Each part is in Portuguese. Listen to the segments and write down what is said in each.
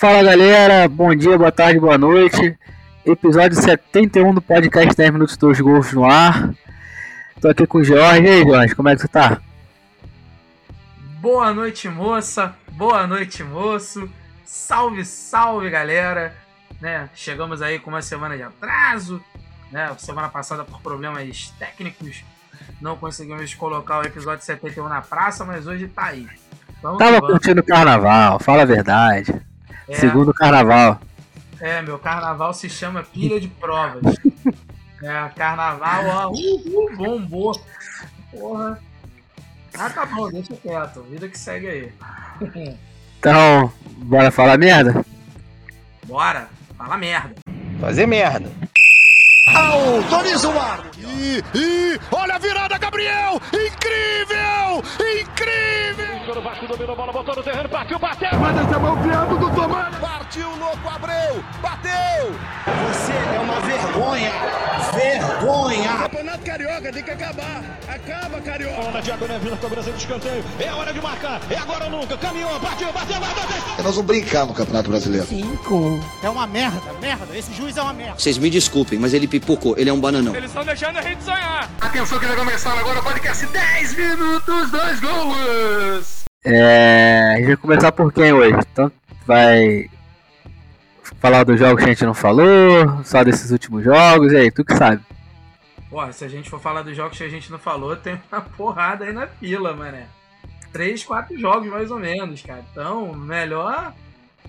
Fala galera, bom dia, boa tarde, boa noite. Episódio 71 do podcast 10 Minutos dos Gols no ar. Tô aqui com o Jorge. E aí, Jorge, como é que você tá? Boa noite, moça. Boa noite, moço. Salve, salve, galera. Né? Chegamos aí com uma semana de atraso. Né? Semana passada, por problemas técnicos, não conseguimos colocar o episódio 71 na praça, mas hoje tá aí. Vamos Tava curtindo o carnaval, fala a verdade. É, Segundo carnaval. É, meu carnaval se chama pilha de provas. é, carnaval, ó, uhul, bombou. Porra. Ah, tá bom, deixa quieto. Vida que segue aí. então, bora falar merda? Bora, fala merda. Fazer merda. Autoriza o ar. E, e, olha a virada, Gabriel! Incrível! Incrível! O Vasco dominou a bola, botou no terreno, partiu, bateu! Manda essa mão, piado do Tomás! Partiu, louco, Abreu! Bateu! Você é uma vergonha! Vergonha! Campeonato Carioca tem que acabar! Acaba, Carioca! Bola Diagonal Vila, cobrança de escanteio. É hora de marcar! É agora ou nunca! Caminhou, partiu, bateu, bateu! bateu. Nós vamos brincar no Campeonato Brasileiro. Cinco. É uma merda, merda. Esse juiz é uma merda. Vocês me desculpem, mas ele pipocou. Ele é um bananão. Eles estão deixando a gente sonhar. Atenção que vai começar agora o podcast 10 minutos, dois gols. É, a gente vai começar por quem hoje? Então vai falar dos jogos que a gente não falou, só desses últimos jogos, e aí, tu que sabe. Porra, se a gente for falar dos jogos que a gente não falou, tem uma porrada aí na fila, mané. Três, quatro jogos mais ou menos, cara. Então, melhor.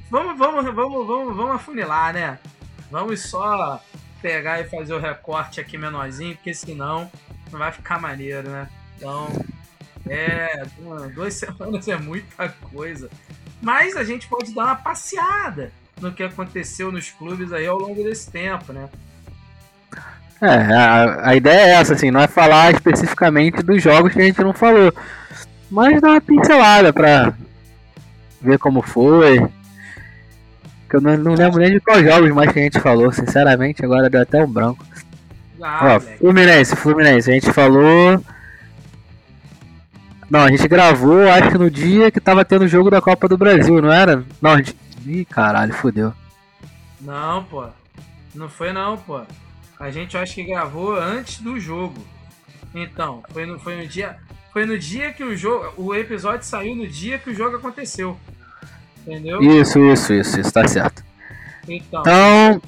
Vamos, vamos, vamos, vamos, vamos afunilar, né? Vamos só pegar e fazer o recorte aqui menorzinho, porque senão não vai ficar maneiro, né? Então, é, duas semanas é muita coisa. Mas a gente pode dar uma passeada no que aconteceu nos clubes aí ao longo desse tempo, né? É, a, a ideia é essa, assim, não é falar especificamente dos jogos que a gente não falou, mas dar uma pincelada pra ver como foi, que eu não, não lembro nem de quais jogos mais que a gente falou, sinceramente, agora deu até um branco. Ah, Ó, Fluminense, Fluminense, a gente falou. Não, a gente gravou, acho que no dia que tava tendo o jogo da Copa do Brasil, não era? Não, a gente. Ih, caralho, fodeu. Não, pô. Não foi não, pô. A gente acho que gravou antes do jogo. Então, foi no, foi no dia. Foi no dia que o jogo. O episódio saiu no dia que o jogo aconteceu. Entendeu? Isso, isso, isso, isso, tá certo. Então, então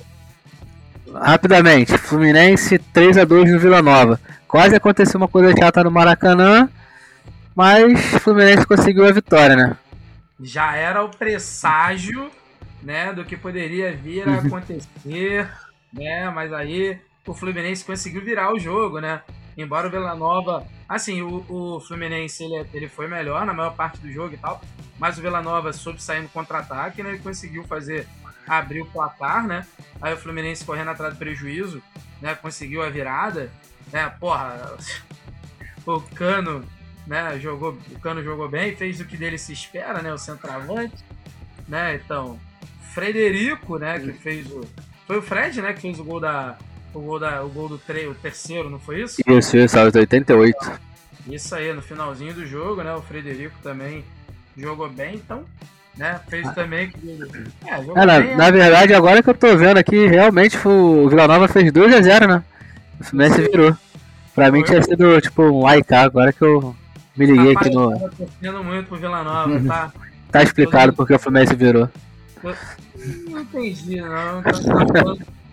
rapidamente, Fluminense 3 a 2 no Vila Nova. Quase aconteceu uma coisa chata no Maracanã, mas Fluminense conseguiu a vitória, né? Já era o presságio, né, do que poderia vir a acontecer, né? Mas aí o Fluminense conseguiu virar o jogo, né? Embora o Vila Nova. Assim, o, o Fluminense ele, ele foi melhor na maior parte do jogo e tal. Mas o Vila Nova soube sair no contra-ataque, né? E conseguiu fazer. abrir o placar, né? Aí o Fluminense correndo atrás do prejuízo, né? Conseguiu a virada. Né? Porra, o Cano, né? Jogou, o Cano jogou bem, fez o que dele se espera, né? O centroavante. Né? Então, Frederico, né? Que fez o. Foi o Fred, né? Que fez o gol da, o gol, da, o gol do tre o terceiro, não foi isso? Isso, isso, aos 88. Isso aí, no finalzinho do jogo, né? O Frederico também jogou bem, então, né? Fez ah. também. É, é, na, bem, na verdade, agora que eu tô vendo aqui, realmente o Vila Nova fez 2x0, né? O Fluminense virou. Pra mim tinha sido tipo um AIK, agora que eu me liguei Rapaz, aqui no. Eu tô torcendo muito pro Vila Nova, tá? tá explicado porque o Fluminense virou. Não entendi, não. Tá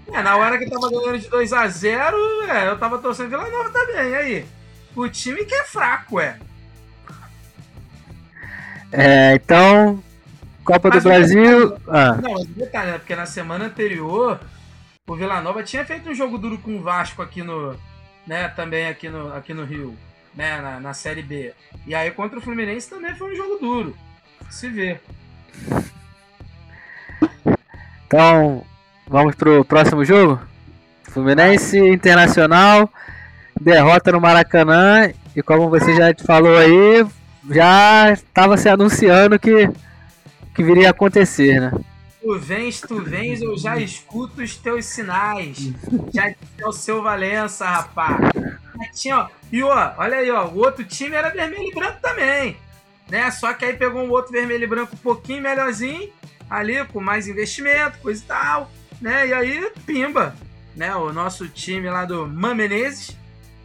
é, na hora que tava ganhando de 2x0, é, eu tava torcendo Vila Nova também. Aí? O time que é fraco, é. É, então. Copa mas do Brasil. Ah. Não, mas detalhe, né? Porque na semana anterior, o Vila Nova tinha feito um jogo duro com o Vasco aqui no. Né, também aqui no, aqui no Rio. Né, na, na Série B. E aí contra o Fluminense também foi um jogo duro. Se vê. Então, Vamos pro próximo jogo? Fluminense Internacional, derrota no Maracanã. E como você já falou aí, já estava se anunciando que, que viria a acontecer, né? Tu vens, tu vens, eu já escuto os teus sinais. Já é o seu Valença, rapaz. Tinha, ó, e ó, olha aí, ó, o outro time era vermelho e branco também. Né? Só que aí pegou um outro vermelho e branco um pouquinho melhorzinho ali com mais investimento, coisa e tal, né? E aí, pimba, né? O nosso time lá do Mamenezes,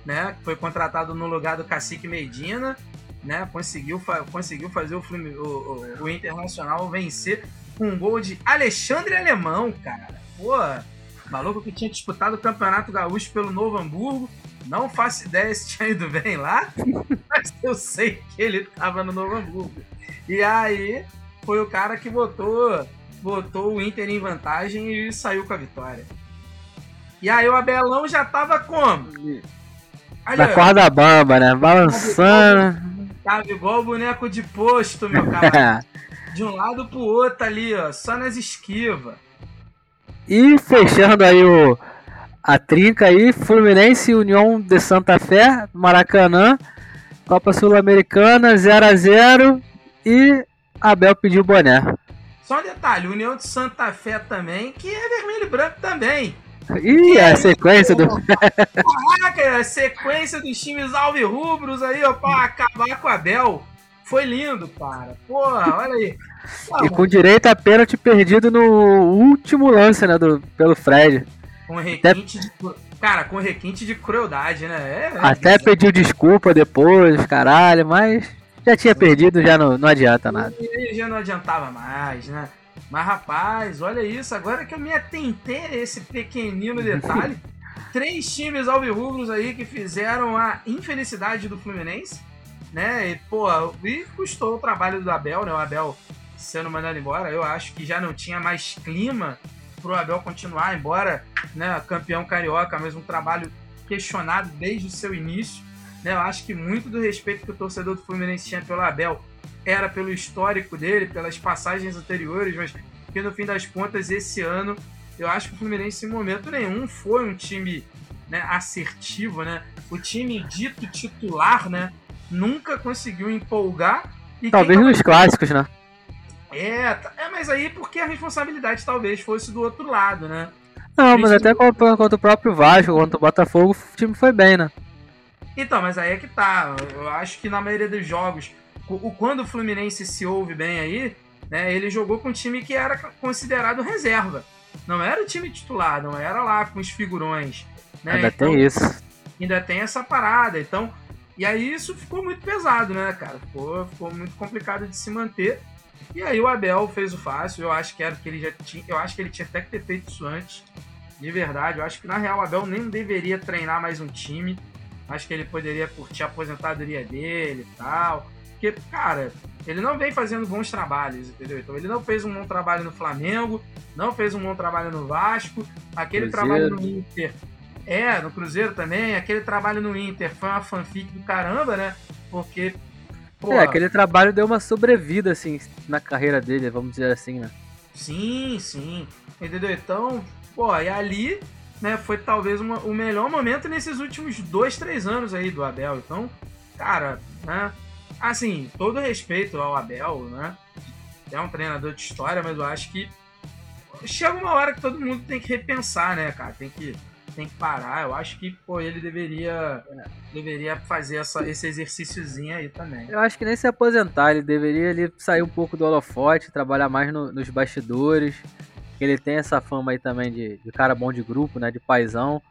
né? Foi contratado no lugar do Cacique Medina, né? Conseguiu, fa conseguiu fazer o, o, o, Internacional vencer com um gol de Alexandre Alemão, cara. Pô, maluco que tinha disputado o Campeonato Gaúcho pelo Novo Hamburgo. Não faço ideia se tinha ido bem lá, mas eu sei que ele tava no Novo Hamburgo. E aí foi o cara que botou, botou o Inter em vantagem e saiu com a vitória. E aí o Abelão já tava como? Ali, Na corda bamba, né? Balançando. Tava igual o boneco de posto, meu cara. de um lado pro outro ali, ó. Só nas esquivas. E fechando aí o, a trinca aí, Fluminense União de Santa Fé, Maracanã, Copa Sul-Americana, 0 a 0 e Abel pediu boné. Só um detalhe, União de Santa Fé também, que é vermelho e branco também. Ih, a sequência do. Caraca, a sequência dos times alvirrubros aí, ó, pra acabar com o Abel. Foi lindo, cara. Porra, olha aí. e com direito a pênalti perdido no último lance, né? Do, pelo Fred. Com requinte Até... de. Cara, com requinte de crueldade, né? É, é Até pediu desculpa depois, caralho, mas já tinha perdido, já não, não adianta nada. E já não adiantava mais, né? Mas rapaz, olha isso, agora que eu me atentei a esse pequenino detalhe, três times alvirrubros aí que fizeram a infelicidade do Fluminense, né? E, pô, e custou o trabalho do Abel, né? O Abel sendo mandado embora, eu acho que já não tinha mais clima pro Abel continuar, embora, né, campeão carioca, mas um trabalho questionado desde o seu início. Né? Eu acho que muito do respeito que o torcedor do Fluminense tinha pelo Abel era pelo histórico dele, pelas passagens anteriores, mas que no fim das contas, esse ano, eu acho que o Fluminense, em momento nenhum, foi um time né, assertivo, né? O time dito titular, né? Nunca conseguiu empolgar. talvez nos clássicos, né? É, é, mas aí porque a responsabilidade talvez fosse do outro lado, né? Não, mas até contra, contra o próprio Vasco, contra o Botafogo, o time foi bem, né? Então, mas aí é que tá. Eu acho que na maioria dos jogos, o, quando o Fluminense se ouve bem aí, né, ele jogou com um time que era considerado reserva. Não era o time titular, não era lá com os figurões. Né? Ainda então, tem isso. Ainda tem essa parada. Então, e aí isso ficou muito pesado, né, cara? Ficou, ficou muito complicado de se manter. E aí o Abel fez o fácil. Eu acho que era que ele já tinha. Eu acho que ele tinha até que ter feito isso antes. De verdade. Eu acho que na real o Abel nem deveria treinar mais um time. Acho que ele poderia curtir a aposentadoria dele e tal. Porque, cara, ele não vem fazendo bons trabalhos, entendeu? Então ele não fez um bom trabalho no Flamengo, não fez um bom trabalho no Vasco, aquele Cruzeiro. trabalho no Inter. É, no Cruzeiro também, aquele trabalho no Inter foi uma fanfic do caramba, né? Porque. Porra, é, aquele trabalho deu uma sobrevida, assim, na carreira dele, vamos dizer assim, né? Sim, sim. Entendeu? Então, pô, e ali né, foi talvez uma, o melhor momento nesses últimos dois, três anos aí do Abel. Então, cara, né? Assim, todo respeito ao Abel, né? É um treinador de história, mas eu acho que chega uma hora que todo mundo tem que repensar, né, cara? Tem que, tem que parar. Eu acho que, pô, ele deveria, deveria fazer essa, esse exercíciozinho aí também. Eu acho que nem se aposentar, ele deveria ele sair um pouco do holofote, trabalhar mais no, nos bastidores ele tem essa fama aí também de, de cara bom de grupo, né? De paizão.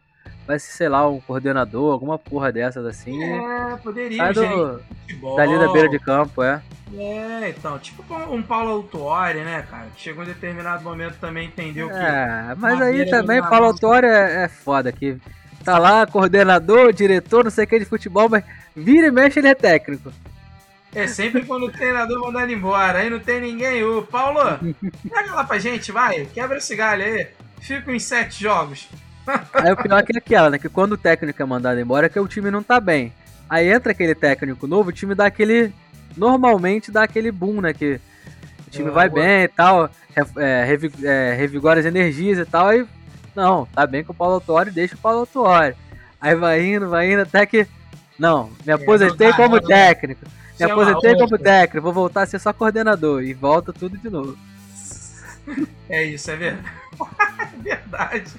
Vai ser, sei lá, um coordenador, alguma porra dessas assim. É, poderia, sai do, Dali da beira de campo, é. É, então, tipo um Paulo Autuori, né, cara? Chegou em determinado momento também entendeu que. É, mas aí também Paulo Autuori é, é foda, que tá lá, coordenador, diretor, não sei o que de futebol, mas vira e mexe ele é técnico. É sempre quando o treinador mandando embora, aí não tem ninguém. Ô, Paulo, pega lá pra gente, vai, quebra esse galho aí. Fica em sete jogos. Aí o pior é que é aquela, né? Que quando o técnico é mandado embora, é que o time não tá bem. Aí entra aquele técnico novo, o time dá aquele. Normalmente dá aquele boom, né? Que o time é, vai boa. bem e tal, é, é, revigora as energias e tal. Aí, não, tá bem com o Paulo Autuori, deixa o Paulo Autuori. Aí vai indo, vai indo, até que. Não, me é, aposentei como técnico. Me aposentei como técnico, vou voltar a ser só coordenador. E volta tudo de novo. É isso, é verdade. é verdade.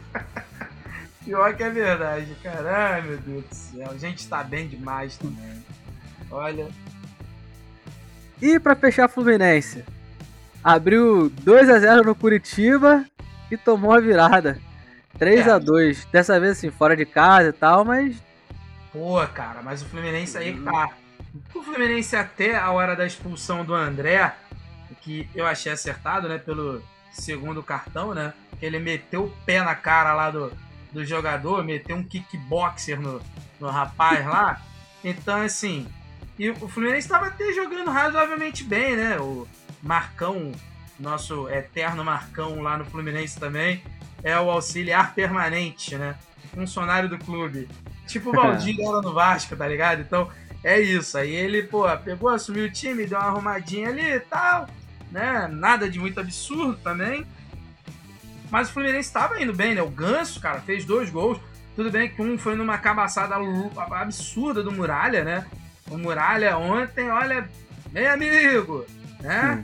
Pior que é verdade, cara. Ai, meu Deus do céu. A gente tá bem demais também. Olha. E para fechar Fluminense? abriu 2 a 0 no Curitiba e tomou a virada. 3 É. a 2 Dessa vez assim, fora de casa e tal, mas Pô, cara, mas o Fluminense aí que tá. O Fluminense até a hora da expulsão do André, que eu achei acertado, né? Pelo segundo cartão, né? Que ele meteu o pé na cara lá do, do jogador, meteu um kickboxer no, no rapaz lá. Então, assim. E o Fluminense tava até jogando razoavelmente bem, né? O Marcão, nosso eterno Marcão lá no Fluminense também, é o auxiliar permanente, né? Funcionário do clube. Tipo o Valdir era no Vasco, tá ligado? Então é isso. Aí ele, pô, pegou, assumiu o time, deu uma arrumadinha ali e tal, né? Nada de muito absurdo também. Mas o Fluminense estava indo bem, né? O Ganso, cara, fez dois gols. Tudo bem que um foi numa cabaçada absurda do Muralha, né? O Muralha ontem, olha, meu amigo, né?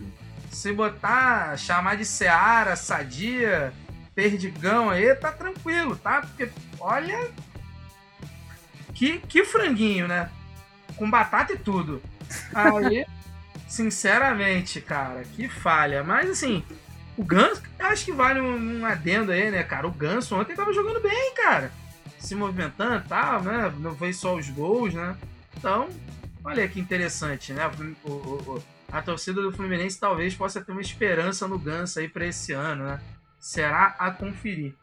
Se botar, chamar de Seara, Sadia, Perdigão aí, tá tranquilo, tá? Porque, olha, que, que franguinho, né? Com batata e tudo. Aí, sinceramente, cara, que falha. Mas assim, o Ganso, eu acho que vale um, um adendo aí, né, cara? O Ganso ontem tava jogando bem, cara. Se movimentando e tal, né? Não foi só os gols, né? Então, olha que interessante, né? O, o- a torcida do Fluminense talvez possa ter uma esperança no Ganso aí pra esse ano, né? Será a conferir.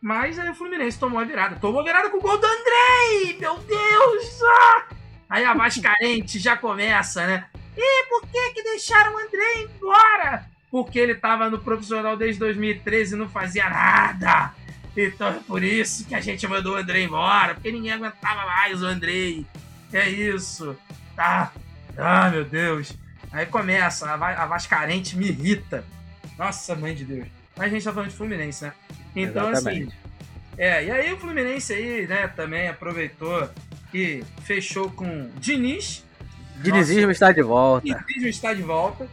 Mas aí o Fluminense tomou a virada. Tomou a virada com o gol do Andrei! Meu Deus! Ah! Aí a Vascarente já começa, né? E por que que deixaram o Andrei embora? Porque ele tava no profissional desde 2013 e não fazia nada. Então é por isso que a gente mandou o Andrei embora, porque ninguém aguentava mais o Andrei. É isso. Tá. Ah, meu Deus. Aí começa, a, Va- a Vascarente me irrita. Nossa, mãe de Deus. Mas a gente tá falando de Fluminense, né? Então, assim, Exatamente. é, e aí o Fluminense aí, né, também aproveitou e fechou com Diniz. dinizismo está de volta. Diniz está de volta.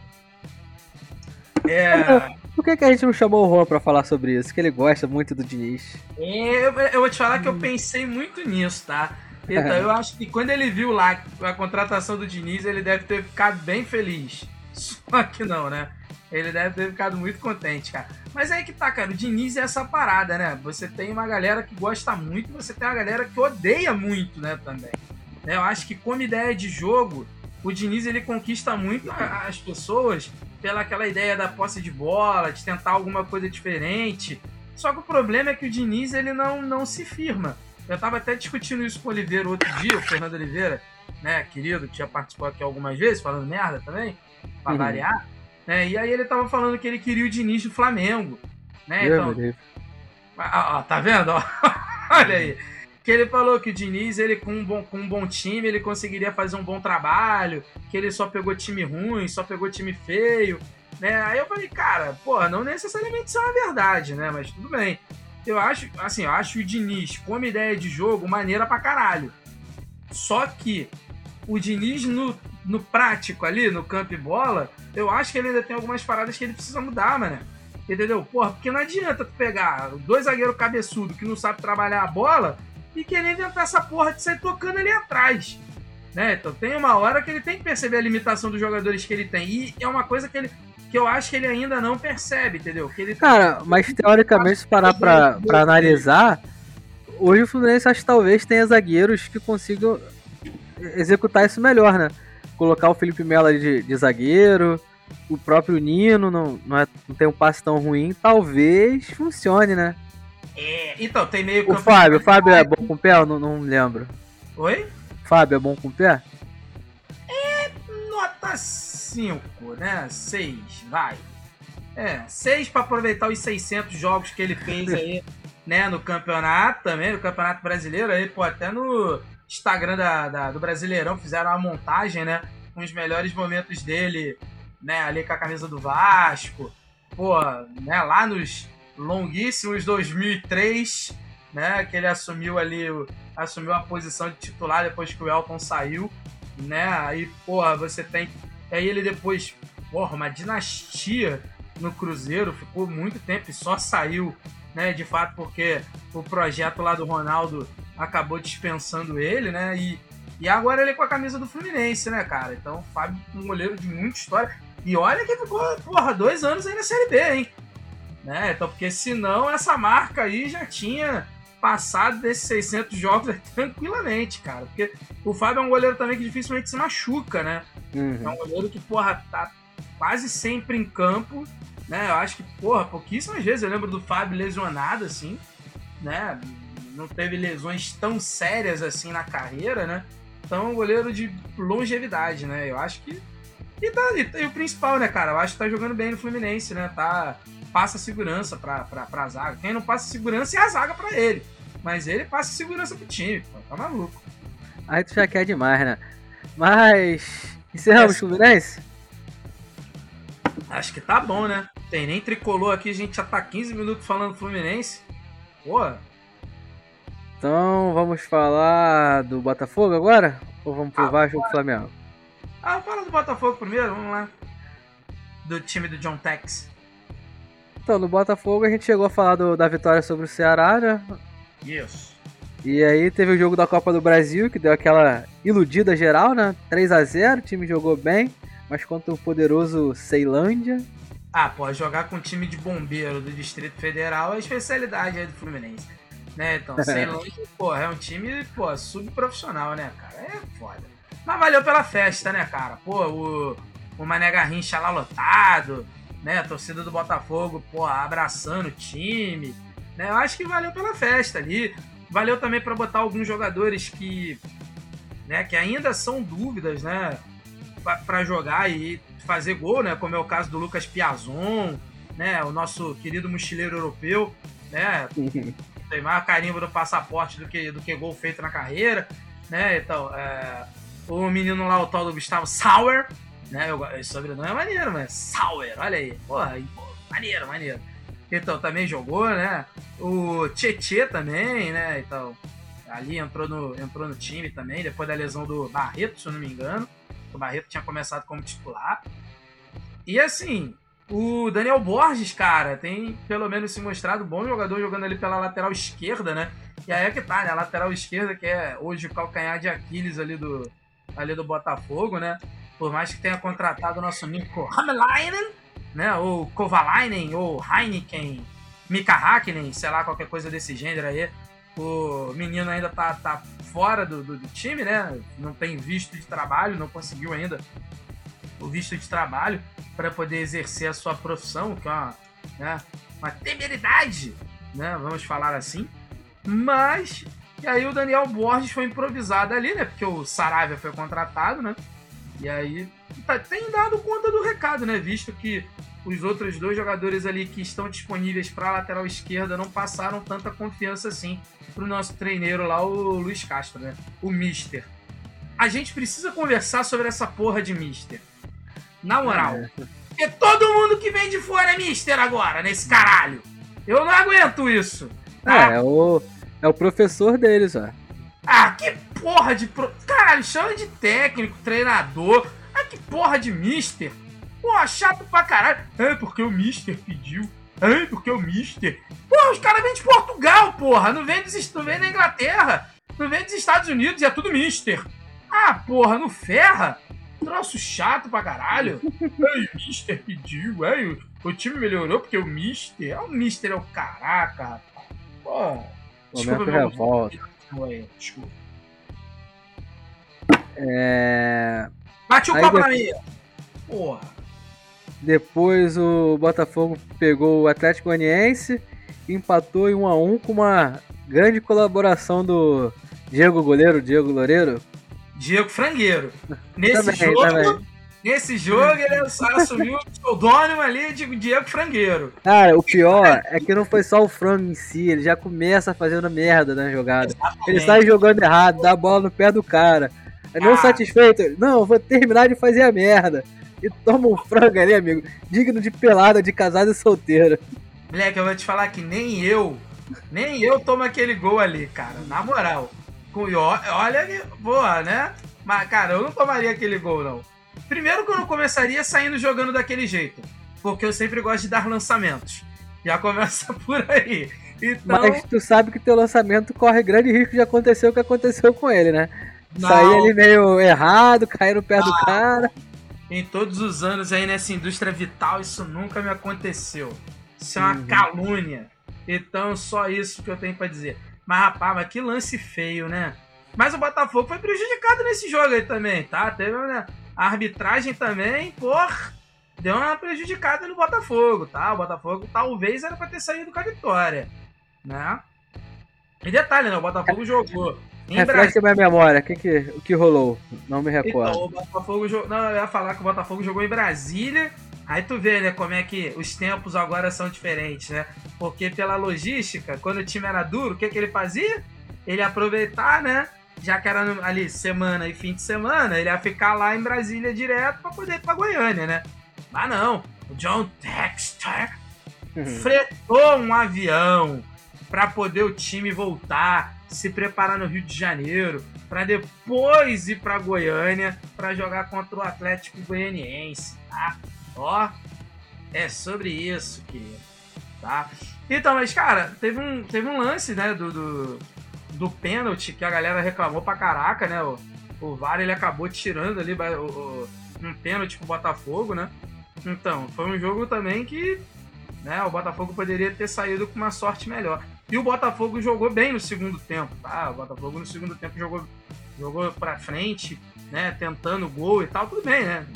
É, Por que, que a gente não chamou o Juan pra falar sobre isso? Que ele gosta muito do Diniz. eu, eu vou te falar que eu pensei muito nisso, tá? Então eu acho que quando ele viu lá a contratação do Diniz, ele deve ter ficado bem feliz. Só que não, né? Ele deve ter ficado muito contente, cara. Mas aí que tá, cara. O Diniz é essa parada, né? Você tem uma galera que gosta muito, você tem uma galera que odeia muito, né? Também. Eu acho que como ideia de jogo, o Diniz ele conquista muito as pessoas pela aquela ideia da posse de bola, de tentar alguma coisa diferente. Só que o problema é que o Diniz ele não, não se firma. Eu tava até discutindo isso com o Oliveira outro dia, o Fernando Oliveira, né, querido, que já participou aqui algumas vezes, falando merda também, pra Uhum. variar. Né, e aí ele tava falando que ele queria o Diniz do Flamengo. Né, Meu então, Deus. ah, ó, tá vendo? Ó, Olha aí. Que ele falou que o Diniz, ele com um, bom, com um bom time, ele conseguiria fazer um bom trabalho, que ele só pegou time ruim, só pegou time feio, né? Aí eu falei, cara, pô, não necessariamente isso é uma verdade, né? Mas tudo bem. Eu acho, assim, eu acho o Diniz, como ideia de jogo, maneira pra caralho. Só que o Diniz no, no prático ali, no campo e bola, eu acho que ele ainda tem algumas paradas que ele precisa mudar, mano. Entendeu? Porra, porque não adianta tu pegar dois zagueiros cabeçudo que não sabe trabalhar a bola e querer inventar essa porra de sair tocando ali atrás. Né? Então tem uma hora que ele tem que perceber a limitação dos jogadores que ele tem. E é uma coisa que ele que eu acho que ele ainda não percebe, entendeu? Que ele Cara, mas teoricamente, se parar pra analisar, hoje o Fluminense acho que talvez tenha zagueiros que consigam executar isso melhor, né? Colocar o Felipe Melo de, de zagueiro, o próprio Nino não, não, é- não tem um passe tão ruim, talvez funcione, né? É, então, tem meio O Fábio, o Fábio é bom com o pé? Eu não, não lembro. Oi? Fábio é bom com o pé? Nota 5, né? 6, vai. É, 6 para aproveitar os 600 jogos que ele fez aí, né, no campeonato também, no Campeonato Brasileiro aí, pô, até no Instagram da, da- do Brasileirão fizeram uma montagem, né, com os melhores momentos dele, né, ali com a camisa do Vasco, pô, né, lá nos longuíssimos 2003, né, que ele assumiu ali, assumiu a posição de titular depois que o Elton saiu, né, aí, porra, você tem, aí ele depois, porra, uma dinastia no Cruzeiro, ficou muito tempo e só saiu, né, de fato, porque o projeto lá do Ronaldo acabou dispensando ele, né, e, e agora ele é com a camisa do Fluminense, né, cara, então o Fábio, um goleiro de muita história, E olha que ficou, porra, dois anos aí na Série B, hein? Né? Então, porque senão essa marca aí já tinha passado desses 600 jogos tranquilamente, cara. Porque o Fábio é um goleiro também que dificilmente se machuca, né? Uhum. É um goleiro que, porra, tá quase sempre em campo, né? Eu acho que, porra, pouquíssimas vezes eu lembro do Fábio lesionado, assim, né? Não teve lesões tão sérias assim na carreira, né? Então é um goleiro de longevidade, né? Eu acho que. E, tá, e, e, o principal, né, cara? Eu acho que tá jogando bem no Fluminense, né? Tá, passa segurança pra, pra, pra zaga. Quem não passa segurança é a zaga pra ele. Mas ele passa segurança pro time, pô. Tá maluco. Aí tu já quer demais, né? Mas. Encerramos o Fluminense? Acho que tá bom, né? Tem nem tricolor aqui, a gente já tá 15 minutos falando Fluminense. Pô. Então vamos falar do Botafogo agora? Ou vamos pro ah, Vasco do Flamengo? Ah, fala do Botafogo primeiro, vamos lá. Do time do John Tex. Então, no Botafogo a gente chegou a falar do, da vitória sobre o Ceará, né? Isso. E aí teve o jogo da Copa do Brasil, que deu aquela iludida geral, né? 3 a 0 o time jogou bem mas contra o poderoso Ceilândia. Ah, pô, jogar com um time de bombeiro do Distrito Federal é a especialidade aí do Fluminense. Né? Então, Ceilândia, pô, é um time, pô, subprofissional, né, cara? É foda. Mas valeu pela festa, né, cara? Pô, o, o Mané Garrincha lá lotado, né? A torcida do Botafogo, pô, abraçando o time. Né? Eu acho que valeu pela festa ali. Valeu também para botar alguns jogadores que, né, que ainda são dúvidas, né? para jogar e fazer gol, né? Como é o caso do Lucas Piazon, né? O nosso querido mochileiro europeu, né? Tem mais carimbo do passaporte do que, do que gol feito na carreira, né? Então, é, o menino lá, o tal do Gustavo Sauer, né? Eu, esse sobrenome é maneiro, mas Sauer, olha aí. Porra, maneiro, maneiro. Então, também jogou, né? O Tietê também, né? Então, ali entrou no, entrou no time também, depois da lesão do Barreto, se eu não me engano o Barreto tinha começado como titular. E assim, o Daniel Borges, cara, tem pelo menos se mostrado bom jogador jogando ali pela lateral esquerda, né? E aí é que tá, né? A lateral esquerda, que é hoje o calcanhar de Aquiles ali do, ali do Botafogo, né? Por mais que tenha contratado o nosso Nico Hamelainen, né? Ou Kovalainen, ou Heineken, Mika Hakkinen, sei lá, qualquer coisa desse gênero aí. O menino ainda tá, tá fora do, do, do, time, né? Não tem visto de trabalho, não conseguiu ainda o visto de trabalho para poder exercer a sua profissão, que é uma, né, uma temeridade, né? Vamos falar assim. Mas, e aí o Daniel Borges foi improvisado ali, né? Porque o Saravia foi contratado, né? E aí tá, tem dado conta do recado, né? Visto que os outros dois jogadores ali que estão disponíveis para a lateral esquerda não passaram tanta confiança assim para o nosso treineiro lá, o Luiz Castro, né? O Mister. A gente precisa conversar sobre essa porra de Mister. Na moral. É. Porque todo mundo que vem de fora é Mister agora, nesse caralho. Eu não aguento isso. Tá? É, é o, é o professor deles, ó. Ah, que porra de. Pro... Caralho, chama de técnico, treinador. Ah, que porra de Mister. Pô, chato pra caralho. É porque o Mister pediu. É porque o Mister. Porra, os caras vêm de Portugal, porra. Não vem, dos, não vem da Inglaterra. Não vem dos Estados Unidos e é tudo Mister. Ah, porra, não ferra. Troço chato pra caralho. Ei, o Mister pediu. Ei, o, o time melhorou porque o Mister. É o Mister é o caraca, rapaz. Pô. Desculpa, meu revolta. Desculpa. É. Bate o pau pra mim. Porra. Depois o Botafogo pegou o Atlético Goianiense, empatou em 1 a 1 com uma grande colaboração do Diego Goleiro, Diego Loureiro. Diego Frangueiro. Nesse também, jogo, também. nesse jogo ele assumiu o pseudônimo ali de Diego Frangueiro. Cara, o pior é que não foi só o frango em si, ele já começa fazendo merda na jogada. Exatamente. Ele sai jogando errado, dá a bola no pé do cara. Não ah. satisfeito, não, vou terminar de fazer a merda e toma um frango ali, amigo, digno de pelada de casado e solteiro. Moleque, eu vou te falar que nem eu, nem eu tomo aquele gol ali, cara, na moral. Olha, boa, né? Mas, cara, eu não tomaria aquele gol, não. Primeiro que eu não começaria saindo jogando daquele jeito, porque eu sempre gosto de dar lançamentos. Já começa por aí. Então... Mas tu sabe que teu lançamento corre grande risco de acontecer o que aconteceu com ele, né? Não. Sair ali meio errado, cair no pé ah. do cara. Em todos os anos aí nessa indústria vital, isso nunca me aconteceu. Isso é uma uhum. calúnia. Então, só isso que eu tenho para dizer. Mas, rapaz, mas que lance feio, né? Mas o Botafogo foi prejudicado nesse jogo aí também, tá? Teve né? a arbitragem também, por deu uma prejudicada no Botafogo, tá? O Botafogo talvez era para ter saído com a vitória, né? E detalhe, né? O Botafogo jogou. Refresca minha memória, que que, o que rolou? Não me recordo. Então, o Botafogo. Não, eu ia falar que o Botafogo jogou em Brasília. Aí tu vê, né, como é que os tempos agora são diferentes, né? Porque pela logística, quando o time era duro, o que, que ele fazia? Ele ia aproveitar, né? Já que era ali semana e fim de semana, ele ia ficar lá em Brasília direto para poder ir pra Goiânia, né? Mas não, o John Texter uhum. fretou um avião para poder o time voltar, se preparar no Rio de Janeiro, para depois ir para Goiânia para jogar contra o Atlético Goianiense, tá? Ó, é sobre isso, querido, tá? Então, mas cara, teve um, teve um lance, né, do, do, do pênalti que a galera reclamou pra caraca, né? O, o VAR ele acabou tirando ali o, o, um pênalti pro Botafogo, né? Então, foi um jogo também que né, o Botafogo poderia ter saído com uma sorte melhor. E o Botafogo jogou bem no segundo tempo, tá? O Botafogo no segundo tempo jogou, jogou pra frente, né? Tentando gol e tal, tudo bem, né?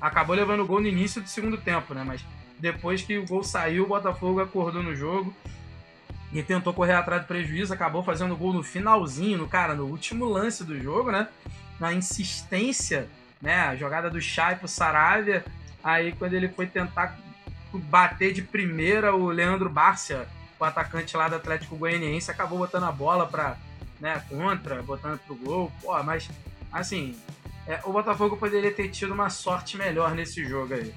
Acabou levando gol no início do segundo tempo, né? Mas depois que o gol saiu, o Botafogo acordou no jogo e tentou correr atrás do prejuízo, acabou fazendo gol no finalzinho, no cara, no último lance do jogo, né? Na insistência, né? A jogada do Chay pro Saravia. Aí quando ele foi tentar bater de primeira, o Leandro Bárcia o atacante lá do Atlético Goianiense acabou botando a bola para né, contra, botando pro gol. Pô, mas assim, é, o Botafogo poderia ter tido uma sorte melhor nesse jogo aí.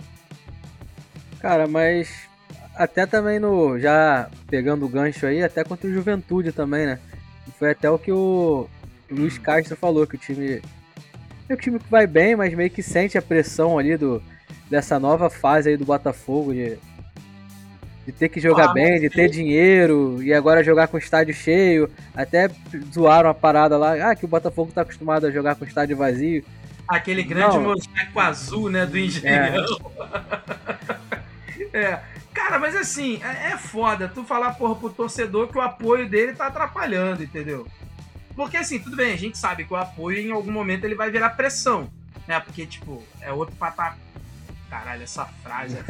Cara, mas até também no. Já pegando o gancho aí, até contra o Juventude também, né? Foi até o que o Luiz Castro falou, que o time. É o time que vai bem, mas meio que sente a pressão ali do, dessa nova fase aí do Botafogo de de ter que jogar ah, bem, de ter dinheiro e agora jogar com estádio cheio. Até zoaram a parada lá, ah, que o Botafogo tá acostumado a jogar com estádio vazio. Aquele grande mosaico azul, né, do engenhão. É. é. Cara, mas assim, é, é foda tu falar, porra, pro torcedor que o apoio dele tá atrapalhando, entendeu? Porque assim, tudo bem, a gente sabe que o apoio em algum momento ele vai virar pressão, né? Porque, tipo, é outro patamar Caralho, essa frase é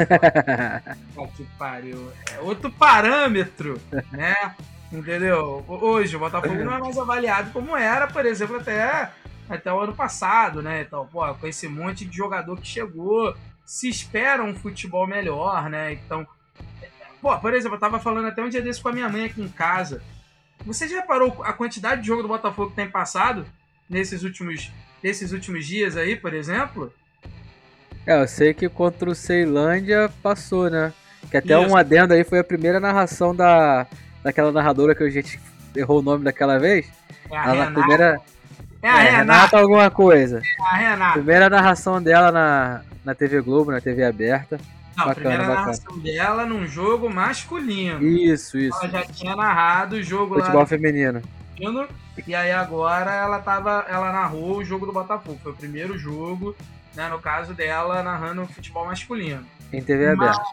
foda. que pariu. É outro parâmetro, né? Entendeu? Hoje o Botafogo não é mais avaliado como era, por exemplo, até, até o ano passado, né? Então, pô, com esse monte de jogador que chegou, se espera um futebol melhor, né? Então, pô, por exemplo, eu tava falando até um dia desse com a minha mãe aqui em casa. Você já reparou a quantidade de jogo do Botafogo que tem passado nesses últimos, nesses últimos dias aí, por exemplo? É, eu sei que contra o Ceilândia passou, né? Que até Isso. um adendo aí foi a primeira narração da, daquela narradora que a gente errou o nome daquela vez. É a Renata. Primeira... É a é, Renata. Renata alguma coisa. É a Renata. Primeira narração dela na, na TV Globo, na TV aberta. Não, bacana, a primeira bacana. narração dela num jogo masculino. Isso, isso. Ela já tinha narrado o jogo Futebol lá. feminino. E aí agora ela tava. Ela narrou o jogo do Botafogo. Foi o primeiro jogo né, no caso dela, narrando futebol masculino. Em TV aberta.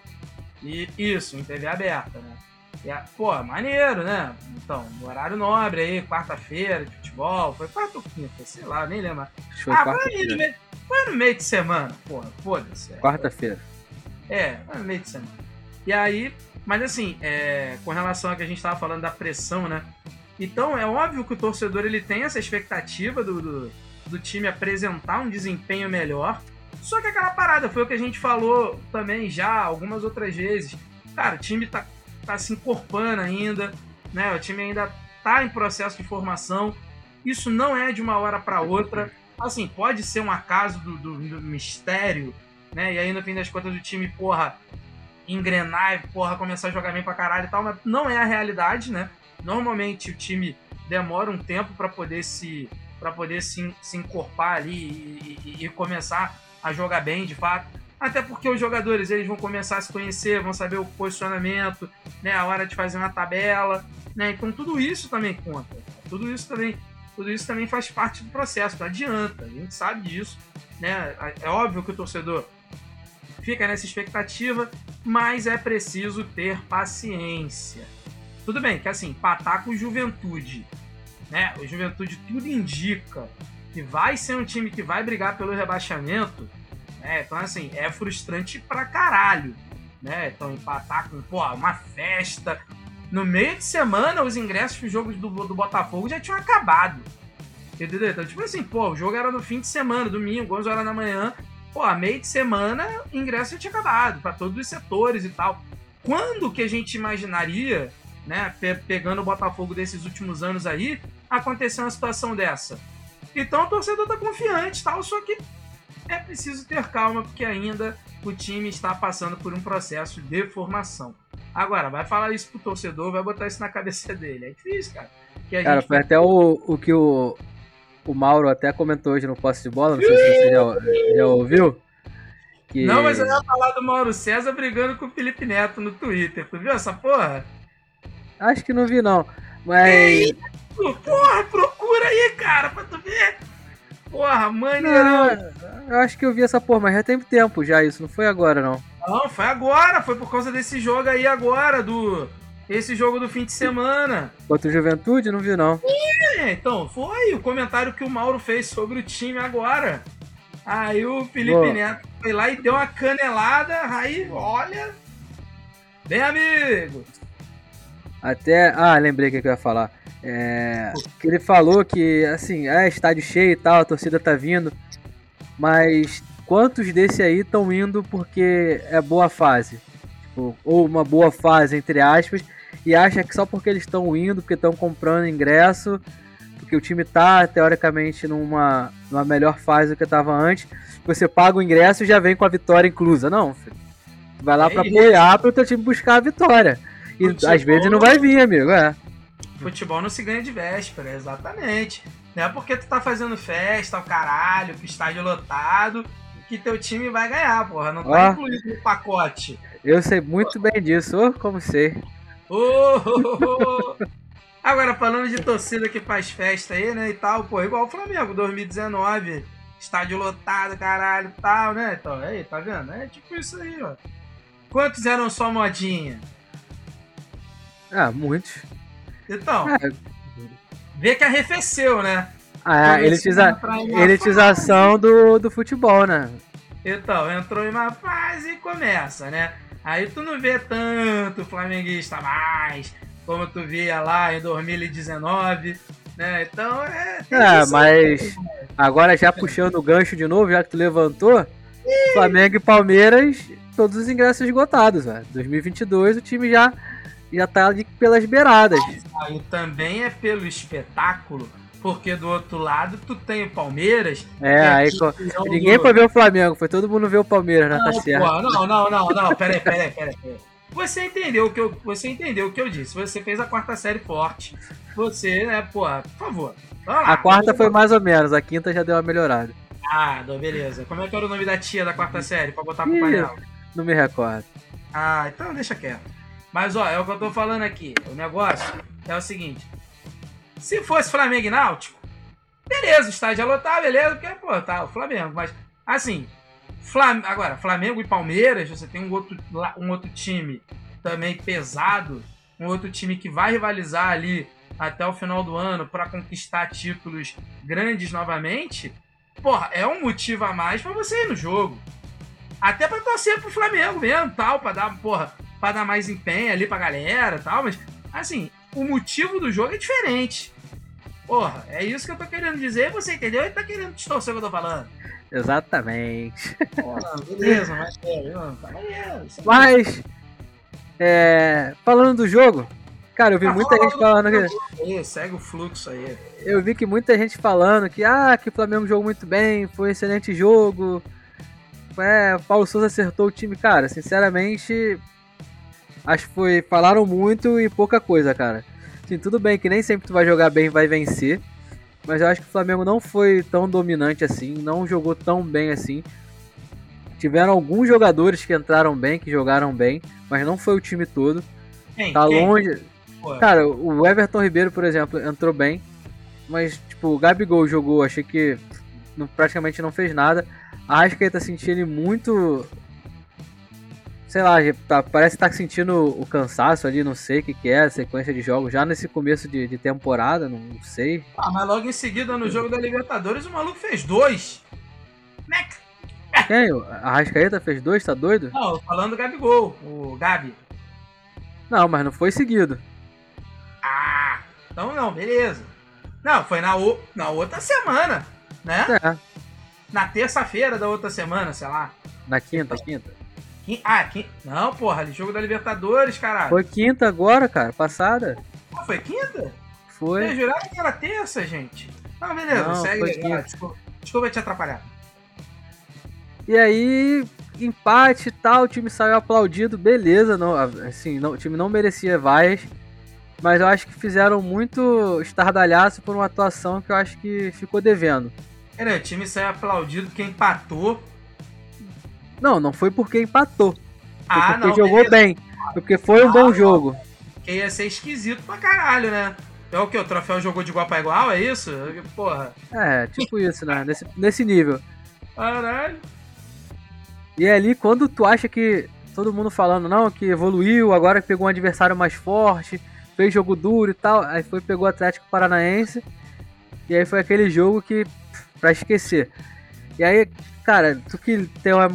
E, isso, em TV aberta, né? E, pô, maneiro, né? Então, horário nobre aí, quarta-feira de futebol, foi quarta ou quinta, sei lá, nem lembro. Foi ah, foi, no meio, foi no meio de semana, porra, foda-se. Quarta-feira. É, foi no meio de semana. E aí, mas assim, é, com relação a que a gente tava falando da pressão, né? Então, é óbvio que o torcedor ele tem essa expectativa do, do do time apresentar um desempenho melhor. Só que aquela parada foi o que a gente falou também já algumas outras vezes. Cara, o time tá, tá se encorpando ainda, né? O time ainda tá em processo de formação. Isso não é de uma hora para outra. Assim, pode ser um acaso do, do, do, mistério, né? E aí no fim das contas o time, porra, engrenar e, porra, começar a jogar bem pra caralho e tal, mas não é a realidade, né? Normalmente o time demora um tempo para poder se para poder se, se encorpar ali e, e, e, começar a jogar bem de fato. Até porque os jogadores eles vão começar a se conhecer, vão saber o posicionamento, né, a hora de fazer uma tabela, né? Então tudo isso também conta. Tudo isso também tudo isso também faz parte do processo, não adianta, a gente sabe disso, né? É óbvio que o torcedor fica nessa expectativa, mas é preciso ter paciência. Tudo bem que assim, empatar com Juventude, né? O Juventude tudo indica que vai ser um time que vai brigar pelo rebaixamento, né? Então assim, é frustrante pra caralho, né? Então empatar com, pô, uma festa, no meio de semana, os ingressos para os jogos do, do Botafogo já tinham acabado. Entendeu? Então, tipo assim, pô, o jogo era no fim de semana, domingo, 11 horas da manhã. Pô, a meio de semana, ingresso já tinha acabado, para todos os setores e tal. Quando que a gente imaginaria, né, pe pegando o Botafogo desses últimos anos aí, acontecer uma situação dessa? Então o torcedor tá confiante tal, só que é preciso ter calma, porque ainda o time está passando por um processo de formação. Agora, vai falar isso pro torcedor, vai botar isso na cabeça dele. É difícil, cara. cara, gente... foi até o, o que o, o Mauro até comentou hoje no posse de bola, não sei se você já, já ouviu. Que... Não, mas eu ia falar do Mauro César brigando com o Felipe Neto no Twitter. Tu viu essa porra? Acho que não vi, não. Mas. Porra, procura aí, cara, pra tu ver. Porra, maneirão. Eu acho que eu vi essa porra, mas já tem tempo já isso, não foi agora, não. Não, foi agora, foi por causa desse jogo aí agora, do. Esse jogo do fim de semana. Contra o Juventude? Não vi, não. É, então, foi o comentário que o Mauro fez sobre o time agora. Aí o Felipe Neto foi lá e deu uma canelada, aí, olha. Bem, amigo. Até. Ah, lembrei o que eu ia falar. É, que ele falou que, assim, é estádio cheio e tal, a torcida tá vindo, mas quantos desse aí estão indo porque é boa fase? Tipo, ou uma boa fase, entre aspas, e acha que só porque eles estão indo, porque estão comprando ingresso, porque o time tá, teoricamente, numa, numa melhor fase do que estava antes, você paga o ingresso e já vem com a vitória inclusa. Não, filho. Vai lá é para apoiar para o teu time buscar a vitória. E Futebol... às vezes não vai vir, amigo, é. Futebol não se ganha de véspera, exatamente. Não é porque tu tá fazendo festa, o caralho, que estádio lotado, que teu time vai ganhar, porra. Não tá oh, incluído no pacote. Eu sei muito bem disso, oh, como sei. Oh, oh, Agora, falando de torcida que faz festa aí, né, e tal, pô, igual o Flamengo, 2019, estádio lotado, caralho, tal, né? Então, aí, tá vendo? É tipo isso aí, ó. Quantos eram só modinha? Ah, muitos. Então, é. vê que arrefeceu, né? Ah, é, elitiza... elitização do, do futebol, né? Então, entrou em uma fase e começa, né? Aí tu não vê tanto flamenguista mais, como tu via lá em 2019, né? Então é. É, mas agora já puxando o gancho de novo, já que tu levantou. Flamengo e Palmeiras, todos os ingressos esgotados, velho. 2022 o time já já tá ali pelas beiradas. E também é pelo espetáculo porque do outro lado tu tem o Palmeiras. É, aí é ninguém do... foi ver o Flamengo, foi todo mundo ver o Palmeiras na não, pô, não, não, não, não, peraí, peraí, peraí. peraí. Você entendeu o que eu, você entendeu o que eu disse. Você fez a quarta série forte. Você, né, pô, por favor. Lá, a quarta foi mais ou menos, a quinta já deu uma melhorada. Ah, beleza. Como é que era o nome da tia da quarta série pra botar pro painel? Não me recordo. Ah, então deixa quieto. Mas ó, é o que eu tô falando aqui. O negócio é o seguinte: se fosse Flamengo e Náutico, beleza, estádio é lotar, beleza, porque, pô, tá o Flamengo. Mas, assim, Flam... agora, Flamengo e Palmeiras, você tem um outro, um outro time também pesado, um outro time que vai rivalizar ali até o final do ano para conquistar títulos grandes novamente, porra, é um motivo a mais para você ir no jogo. Até para torcer pro Flamengo mesmo, tal, para dar, porra, para dar mais empenho ali pra galera, tal, mas assim, o motivo do jogo é diferente. Porra, é isso que eu tô querendo dizer, você entendeu? Ele tá querendo distorcer o que eu tô falando. Exatamente. Porra, beleza, mas é, Mas, é, falando do jogo, cara, eu vi ah, muita gente falando que. Aí, segue o fluxo aí. Eu vi que muita gente falando que, ah, que o Flamengo jogou muito bem, foi um excelente jogo. É, Paulo Souza acertou o time, cara. Sinceramente, acho que foi. Falaram muito e pouca coisa, cara. Sim, tudo bem que nem sempre tu vai jogar bem e vai vencer. Mas eu acho que o Flamengo não foi tão dominante assim, não jogou tão bem assim. Tiveram alguns jogadores que entraram bem, que jogaram bem, mas não foi o time todo. Quem? tá Quem? longe. Cara, o Everton Ribeiro, por exemplo, entrou bem, mas, tipo, o Gabigol jogou, achei que praticamente não fez nada. A Arrascaeta senti ele muito. Sei lá, tá, parece que tá sentindo o cansaço ali, não sei o que, que é, a sequência de jogos, já nesse começo de, de temporada, não, não sei. Ah, mas logo em seguida, no jogo da Libertadores, o maluco fez dois. Quem? A Arrascaeta fez dois, tá doido? Não, falando do Gabigol, o Gabi. Não, mas não foi seguido. Ah, então não, beleza. Não, foi na, o, na outra semana, né? É, Na terça-feira da outra semana, sei lá. na quinta, quinta. Quin- Ah, quin... não, porra, jogo da Libertadores, caralho. Foi quinta agora, cara, passada. Ah, foi quinta? Foi. jurava que era terça, gente. Não, beleza, Não, segue aí. quinta. Desculpa, desculpa te atrapalhar. E aí, empate e tal, o time saiu aplaudido, beleza, não, assim, não, o time não merecia vaias, mas eu acho que fizeram muito estardalhaço por uma atuação que eu acho que ficou devendo. Peraí, o time saiu aplaudido porque empatou. Não, não foi porque empatou, foi Ah, porque não, jogou beleza. bem, porque foi um Ah, bom não. jogo. Porque ia ser esquisito pra caralho, né? É o que? O troféu jogou de igual pra igual, é isso? Porra. É, tipo isso, né, nesse, nesse nível. Caralho. E é ali quando tu acha que todo mundo falando, não, que evoluiu, agora que pegou um adversário mais forte, fez jogo duro e tal, aí foi pegou o Atlético Paranaense, e aí foi aquele jogo que, pra esquecer. E aí, cara, tu que tem uma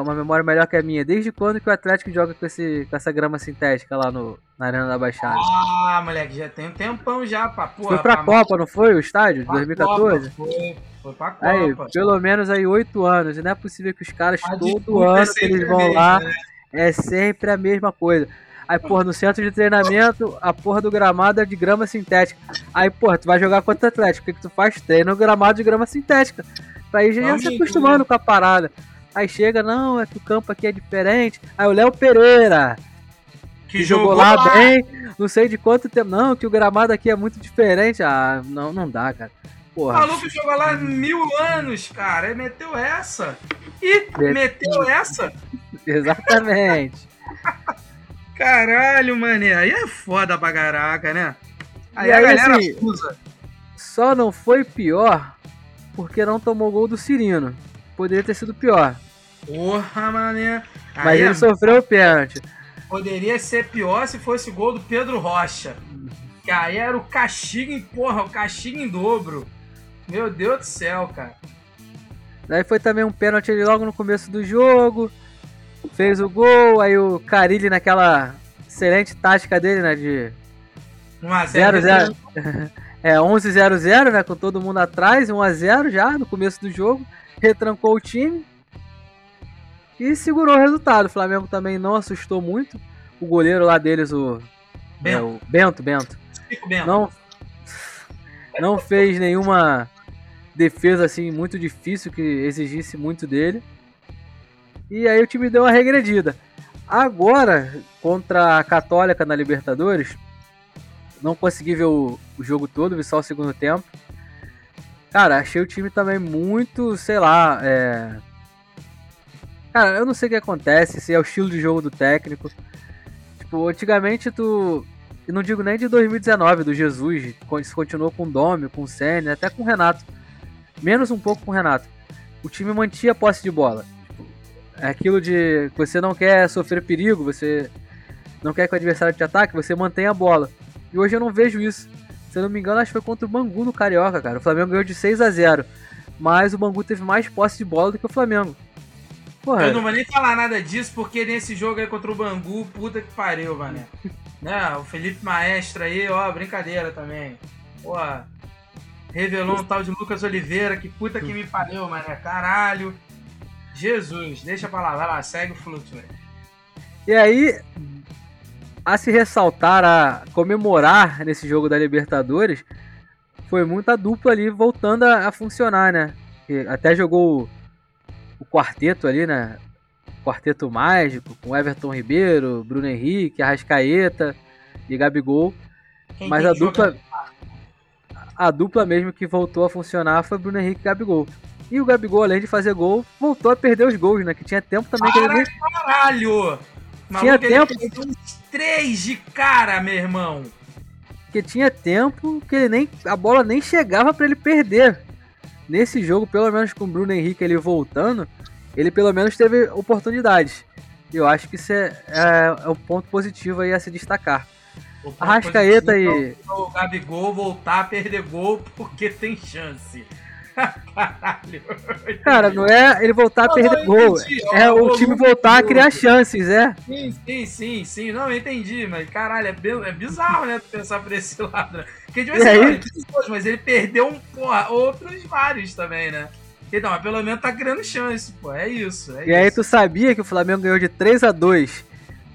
uma memória melhor que a minha, desde quando que o Atlético joga com, esse, com essa grama sintética lá no, na Arena da Baixada? Ah, moleque, já tem um tempão já pra porra. foi pra Copa, não foi? O estádio, pra 2014? Copa, Foi, foi pra Copa. Aí, pelo menos aí oito anos, e não é possível que os caras A todo ano que eles vão lá né? é sempre a mesma coisa. Aí, porra, no centro de treinamento, a porra do gramado é de grama sintética. Aí, porra, tu vai jogar contra o Atlético. O que, que tu faz? Treina o gramado de grama sintética. Pra ir já Não, se amigo. acostumando com a parada. Aí chega, não, é que o campo aqui é diferente. Aí o Léo Pereira, que, jogou, lá, bem, não sei de quanto tempo. Não, que o gramado aqui é muito diferente. Ah, não, não dá, cara. O Porra. maluco jogou lá mil anos, cara. Ele meteu essa. E Met- meteu essa. Exatamente. Caralho, mané. Aí é foda pra caraca, né? Aí, E a aí, galera assim, usa. Só não foi pior porque não tomou gol do Cirino. Poderia ter sido pior. Porra, mané. Mas Aí ele é- sofreu o pênalti. poderia ser pior se fosse gol do Pedro Rocha. Que aí era o castigo em porra, o castigo em dobro. Meu Deus do céu, cara. Daí foi também um pênalti ali logo no começo do jogo. Fez o gol, aí o Carilli naquela excelente tática dele, né? De 1x0. 0-0. É 11-0-0, né? Com todo mundo atrás, 1x0 já no começo do jogo. Retrancou o time. E segurou o resultado. O Flamengo também não assustou muito. O goleiro lá deles, o. é, Bento. o Bento, Bento. Bem. não não fez nenhuma defesa assim muito difícil que exigisse muito dele. E aí o time deu uma regredida. Agora, contra a Católica na Libertadores, não consegui ver o, o jogo todo, vi só o segundo tempo. Cara, achei o time também muito, sei lá, é... Cara, eu não sei o que acontece, se é o estilo de jogo do técnico. Tipo, antigamente tu, eu não digo nem de 2019, do Jesus, quando se continuou com o Domi, com o Senna, até com o Renato. Menos um pouco com o Renato. O time mantinha a posse de bola. É aquilo de que você não quer sofrer perigo, você não quer que o adversário te ataque, você mantém a bola. E hoje eu não vejo isso. Se eu não me engano, acho que foi contra o Bangu no Carioca, cara. O Flamengo ganhou de 6 a 0 Mas o Bangu teve mais posse de bola do que o Flamengo. Porra, Eu não vou nem falar nada disso, porque nesse jogo aí contra o Bangu, puta que pariu, mané. né? O Felipe Maestra aí, ó, brincadeira também. Pô, revelou um tal de Lucas Oliveira, que puta que me pariu, mané. Caralho. Jesus, deixa pra lá, vai lá, segue o fluxo, velho. E aí, a se ressaltar, a comemorar nesse jogo da Libertadores, foi muita dupla ali voltando a, a funcionar, né? Até jogou o, o quarteto ali, né? Quarteto mágico, com Everton Ribeiro, Bruno Henrique, Arrascaeta e Gabigol. Quem Mas a dupla, a dupla mesmo que voltou a funcionar foi Bruno Henrique e Gabigol. E o Gabigol, além de fazer gol, voltou a perder os gols, né? Que tinha tempo também que ele Caralho! Tinha Maluco, ele tempo. perdeu uns três de cara, meu irmão. Porque tinha tempo que ele nem a bola nem chegava para ele perder. Nesse jogo, pelo menos com o Bruno Henrique ele voltando, ele pelo menos teve oportunidades. E eu acho que isso é, é, é um ponto positivo aí a se destacar. Arrascaeta e. O Gabigol voltar a perder gol porque tem chance. Caralho. Cara, não é ele voltar a perder gol. É o time voltar a criar chances, é. Sim, sim, sim, sim. Não, eu entendi, mas caralho, é, é bizarro, né? Pensar por esse lado. Né? Porque em quando, mas ele perdeu um, porra, outros vários também, né? Então, mas pelo menos tá criando chance, pô. É isso. É e isso. aí tu sabia que o Flamengo ganhou de 3 a 2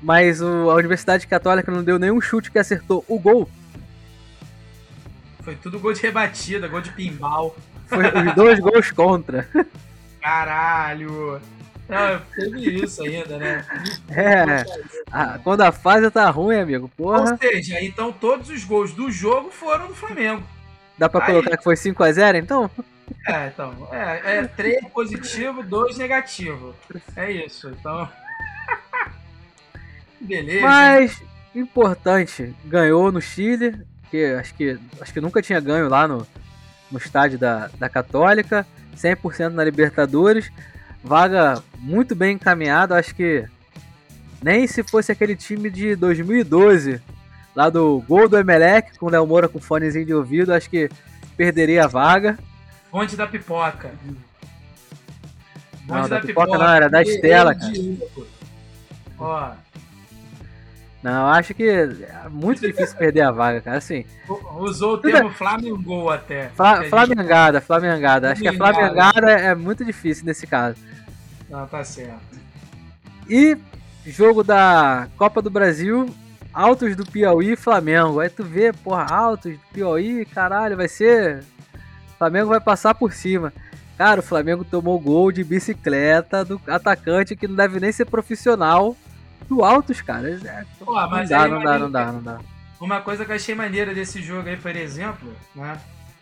mas o, a Universidade Católica não deu nenhum chute que acertou o gol? Foi tudo gol de rebatida, gol de pinball. Foi os dois gols contra. Caralho! Não, teve isso ainda, né? É. A, quando a fase tá ruim, amigo, porra. Ou seja, então todos os gols do jogo foram do Flamengo. Dá pra Aí... colocar que foi 5x0, então? É, então. É, é 3 positivo, 2 negativo. É isso. Então. Beleza. Mas, importante, ganhou no Chile, que acho que, acho que nunca tinha ganho lá no, no estádio da, da Católica, 100% na Libertadores, vaga muito bem encaminhada, acho que nem se fosse aquele time de 2012, lá do gol do Emelec, com o Léo Moura com fonezinho de ouvido, acho que perderia a vaga. Fonte da pipoca. Fonte não, da, da pipoca, pipoca, não, era da Estela, cara. Ó, não, acho que é muito difícil perder a vaga, cara. Assim. Usou o termo Flamengo até. Fla Flamengada, Flamengada. Acho que a Flamengada é muito difícil nesse caso. Não, tá certo. E jogo da Copa do Brasil, Altos do Piauí e Flamengo. Aí tu vê, porra, Altos do Piauí, caralho, vai ser. Flamengo vai passar por cima. Cara, o Flamengo tomou gol de bicicleta do atacante que não deve nem ser profissional do Altos, cara. É, Pô, não, dá, não dá, não dá, não dá. Uma coisa que eu achei maneira desse jogo aí, por exemplo, né?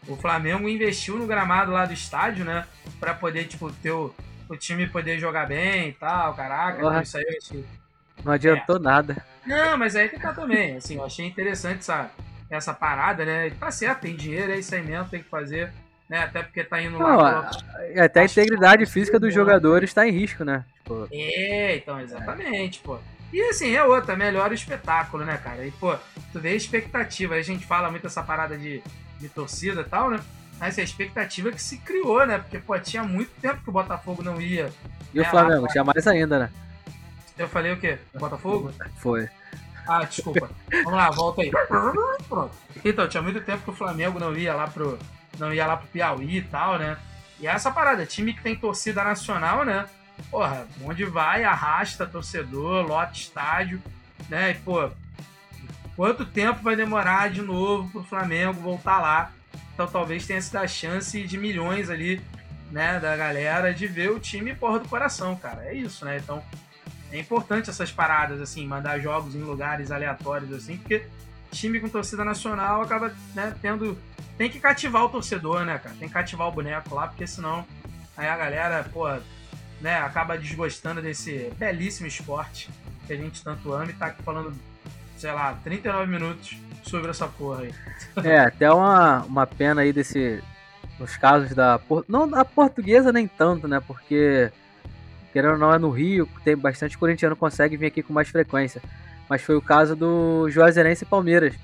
O Flamengo investiu no gramado lá do estádio, né? Pra poder, tipo, ter o, o time poder jogar bem e tal. Caraca, isso aí eu achei. Não adiantou é. nada. Não, mas aí que tá também. Assim, eu achei interessante essa, essa parada, né? Tá certo, tem dinheiro, é isso aí mesmo, tem que fazer. Né? Até porque tá indo não, lá. Pro... Até a integridade física dos jogadores está em risco, né? Tipo... É, então, exatamente, pô. E assim, é outra, melhor o espetáculo, né, cara? E, pô, tu vê a expectativa. Aí a gente fala muito essa parada de, de torcida e tal, né? Mas a expectativa que se criou, né? Porque, pô, tinha muito tempo que o Botafogo não ia. E né, o Flamengo? Lá, tinha mais ainda, né? Eu falei o quê? Botafogo? Foi. Ah, desculpa. Vamos lá, volta aí. Pronto. Então, tinha muito tempo que o Flamengo não ia lá pro. Não ia lá pro Piauí e tal, né? E é essa parada, time que tem torcida nacional, né? porra, onde vai, arrasta torcedor, lota estádio, né? E, pô, quanto tempo vai demorar de novo pro Flamengo voltar lá? Então talvez tenha sido a chance de milhões ali, né, da galera de ver o time porra do coração, cara. É isso, né? Então é importante essas paradas, assim, mandar jogos em lugares aleatórios, assim, porque time com torcida nacional acaba, né, tendo. Tem que cativar o torcedor, né, cara? Tem que cativar o boneco lá, porque senão aí a galera, pô, né, acaba desgostando desse belíssimo esporte que a gente tanto ama e tá aqui falando, sei lá, 39 minutos sobre essa porra aí. É, até uma, uma pena aí desse. Nos casos da. Não da portuguesa nem tanto, né? Porque. Querendo ou não, é no Rio, tem bastante corintiano consegue vir aqui com mais frequência. Mas foi o caso do Juazeirense e Palmeiras.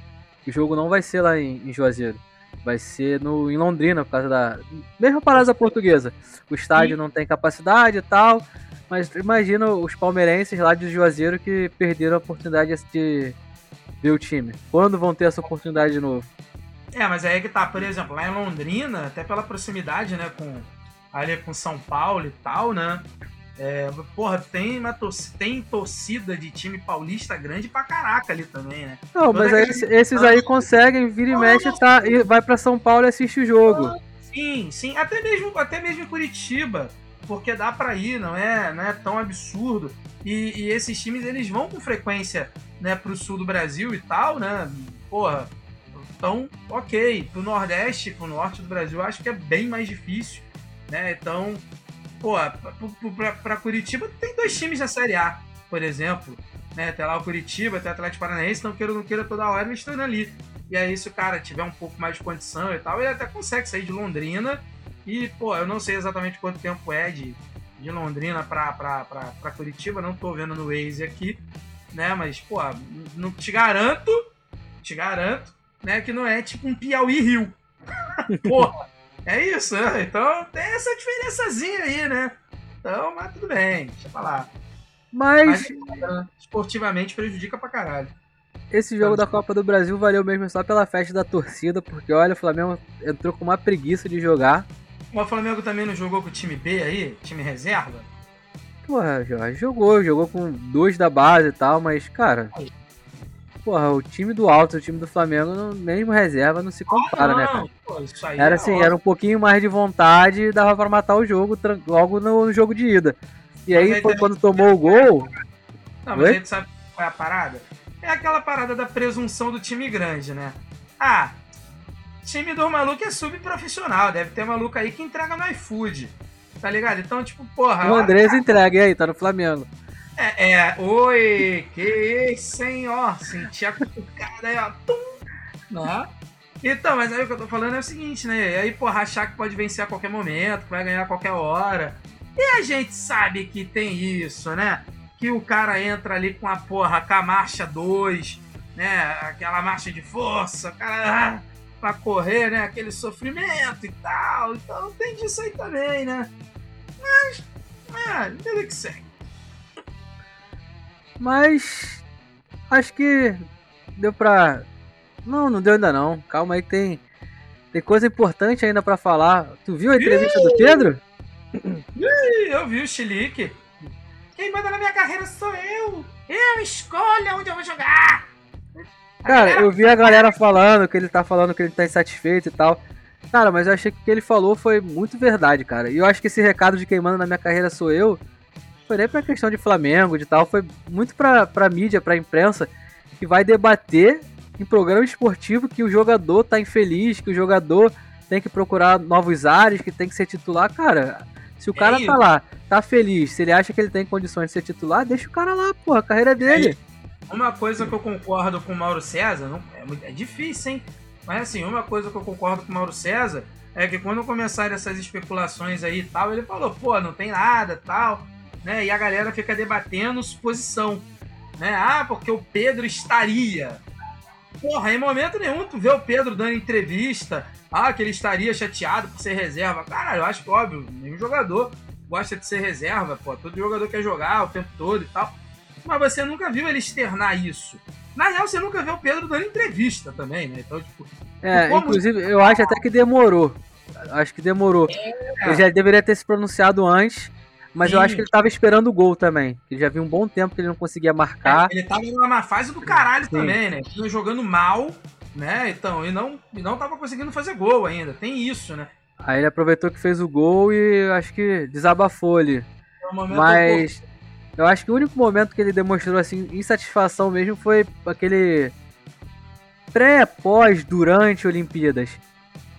O jogo não vai ser lá em, em Juazeiro. Vai ser no, em Londrina, por causa da. Mesma parada portuguesa. O estádio Sim. não tem capacidade e tal. Mas imagina os palmeirenses lá de Juazeiro que perderam a oportunidade de ver o time. Quando vão ter essa oportunidade de novo? É, mas aí é que tá, por exemplo, lá em Londrina, até pela proximidade, né, com ali com São Paulo e tal, né? É, porra, tem, uma torcida, tem torcida de time paulista grande pra caraca ali também, né? Não, mas aí, esses aí conseguem, vira e mexe, tá, e vai pra São Paulo e assiste o jogo. Sim, sim, até mesmo, até mesmo em Curitiba, porque dá pra ir, não é, não é tão absurdo. E, e esses times, eles vão com frequência, né, pro sul do Brasil e tal, né? Porra, então, ok. Pro Nordeste, pro Norte do Brasil, acho que é bem mais difícil, né? Então, pô, pra, Curitiba tem dois times na Série A, por exemplo. Né? Tem lá o Curitiba, tem o Atlético Paranaense, não queira, não queira toda hora eles estão ali. E aí, se o cara tiver um pouco mais de condição e tal, ele até consegue sair de Londrina. E, pô, eu não sei exatamente quanto tempo é de, de Londrina pra Curitiba, não tô vendo no Waze aqui, né? Mas, pô, não te garanto, te garanto, né, que não é tipo um Piauí Rio. Porra, é isso, né? Então tem essa diferençazinha aí, né? Então, mas tudo bem, deixa pra lá. Mas, Mas esportivamente prejudica pra caralho. esse jogo da Copa do Brasil valeu mesmo só pela festa da torcida, porque olha, o Flamengo entrou com uma preguiça de jogar. O Flamengo também não jogou com o time B aí, time reserva? Porra, Jorge, jogou, jogou com dois da base e tal, mas, cara. Porra, o time do alto, o time do Flamengo, mesmo reserva, não se compara, Ah, né, não, cara? pô, isso aí Era é assim, óbvio. era um pouquinho mais de vontade e dava pra matar o jogo logo no, no jogo de ida. E aí, aí foi quando tomou o gol, Não, mas Oi? a gente sabe qual é a parada? É aquela parada da presunção do time grande, né? Ah, time do maluco é subprofissional, deve ter maluco aí que entrega no iFood. Tá ligado? Então, tipo, porra. o Andrés entrega, e aí, tá no Flamengo. É, é, oi, que ó, senti a aí, ó, tum, né? Então, mas aí o que eu tô falando é o seguinte, né? Aí, porra, achar que pode vencer a qualquer momento, que vai ganhar a qualquer hora. E a gente sabe que tem isso, né? Que o cara entra ali com a porra, com a marcha 2, né? Aquela marcha de força, o cara ah, pra correr, né? Aquele sofrimento e tal. Então tem disso aí também, né? Mas, é, vida que segue. Mas acho que deu pra. Não, não deu ainda não. Calma aí, tem. Tem coisa importante ainda pra falar. Tu viu a entrevista do Pedro? Ih, Eu vi o Chilique. Quem manda na minha carreira sou eu. Eu escolho onde eu vou jogar. Cara, eu vi a galera falando que ele tá falando que ele tá insatisfeito e tal. Cara, mas eu achei que o que ele falou foi muito verdade, cara. E eu acho que esse recado de quem manda na minha carreira sou eu, foi nem pra questão de Flamengo, de tal, foi muito pra, pra mídia, pra imprensa, que vai debater em programa esportivo que o jogador tá infeliz, que o jogador tem que procurar novos ares, que tem que ser titular. Cara, se o cara isso. tá lá, tá feliz, se ele acha que ele tem condições de ser titular, deixa o cara lá, pô, a carreira é dele. Uma coisa que eu concordo com o Mauro César, não, é, é difícil, hein? Mas assim, uma coisa que eu concordo com o Mauro César é que quando começaram essas especulações aí e tal, ele falou, pô, não tem nada tal, né? E a galera fica debatendo suposição, né? Ah, porque o Pedro estaria. Porra, em momento nenhum tu vê o Pedro dando entrevista, ah, que ele estaria chateado por ser reserva. Cara, eu acho que óbvio, nenhum jogador gosta de ser reserva, pô. Todo jogador quer jogar o tempo todo e tal. Mas você nunca viu ele externar isso. Na real, você nunca viu o Pedro dando entrevista também, né? Então, tipo, É, Como- inclusive, eu acho até que demorou. Acho que demorou. Ele já deveria ter se pronunciado antes, mas eu Sim. acho que ele tava esperando o gol também. Ele já viu um bom tempo que ele não conseguia marcar. ele tava numa fase do caralho Sim. também, né? Ele jogando mal, né? Então, e não, e não tava conseguindo fazer gol ainda. Tem isso, né? Aí ele aproveitou que fez o gol e acho que desabafou ali. É um Mas eu acho que o único momento que ele demonstrou assim insatisfação mesmo foi aquele pré, pós, durante Olimpíadas.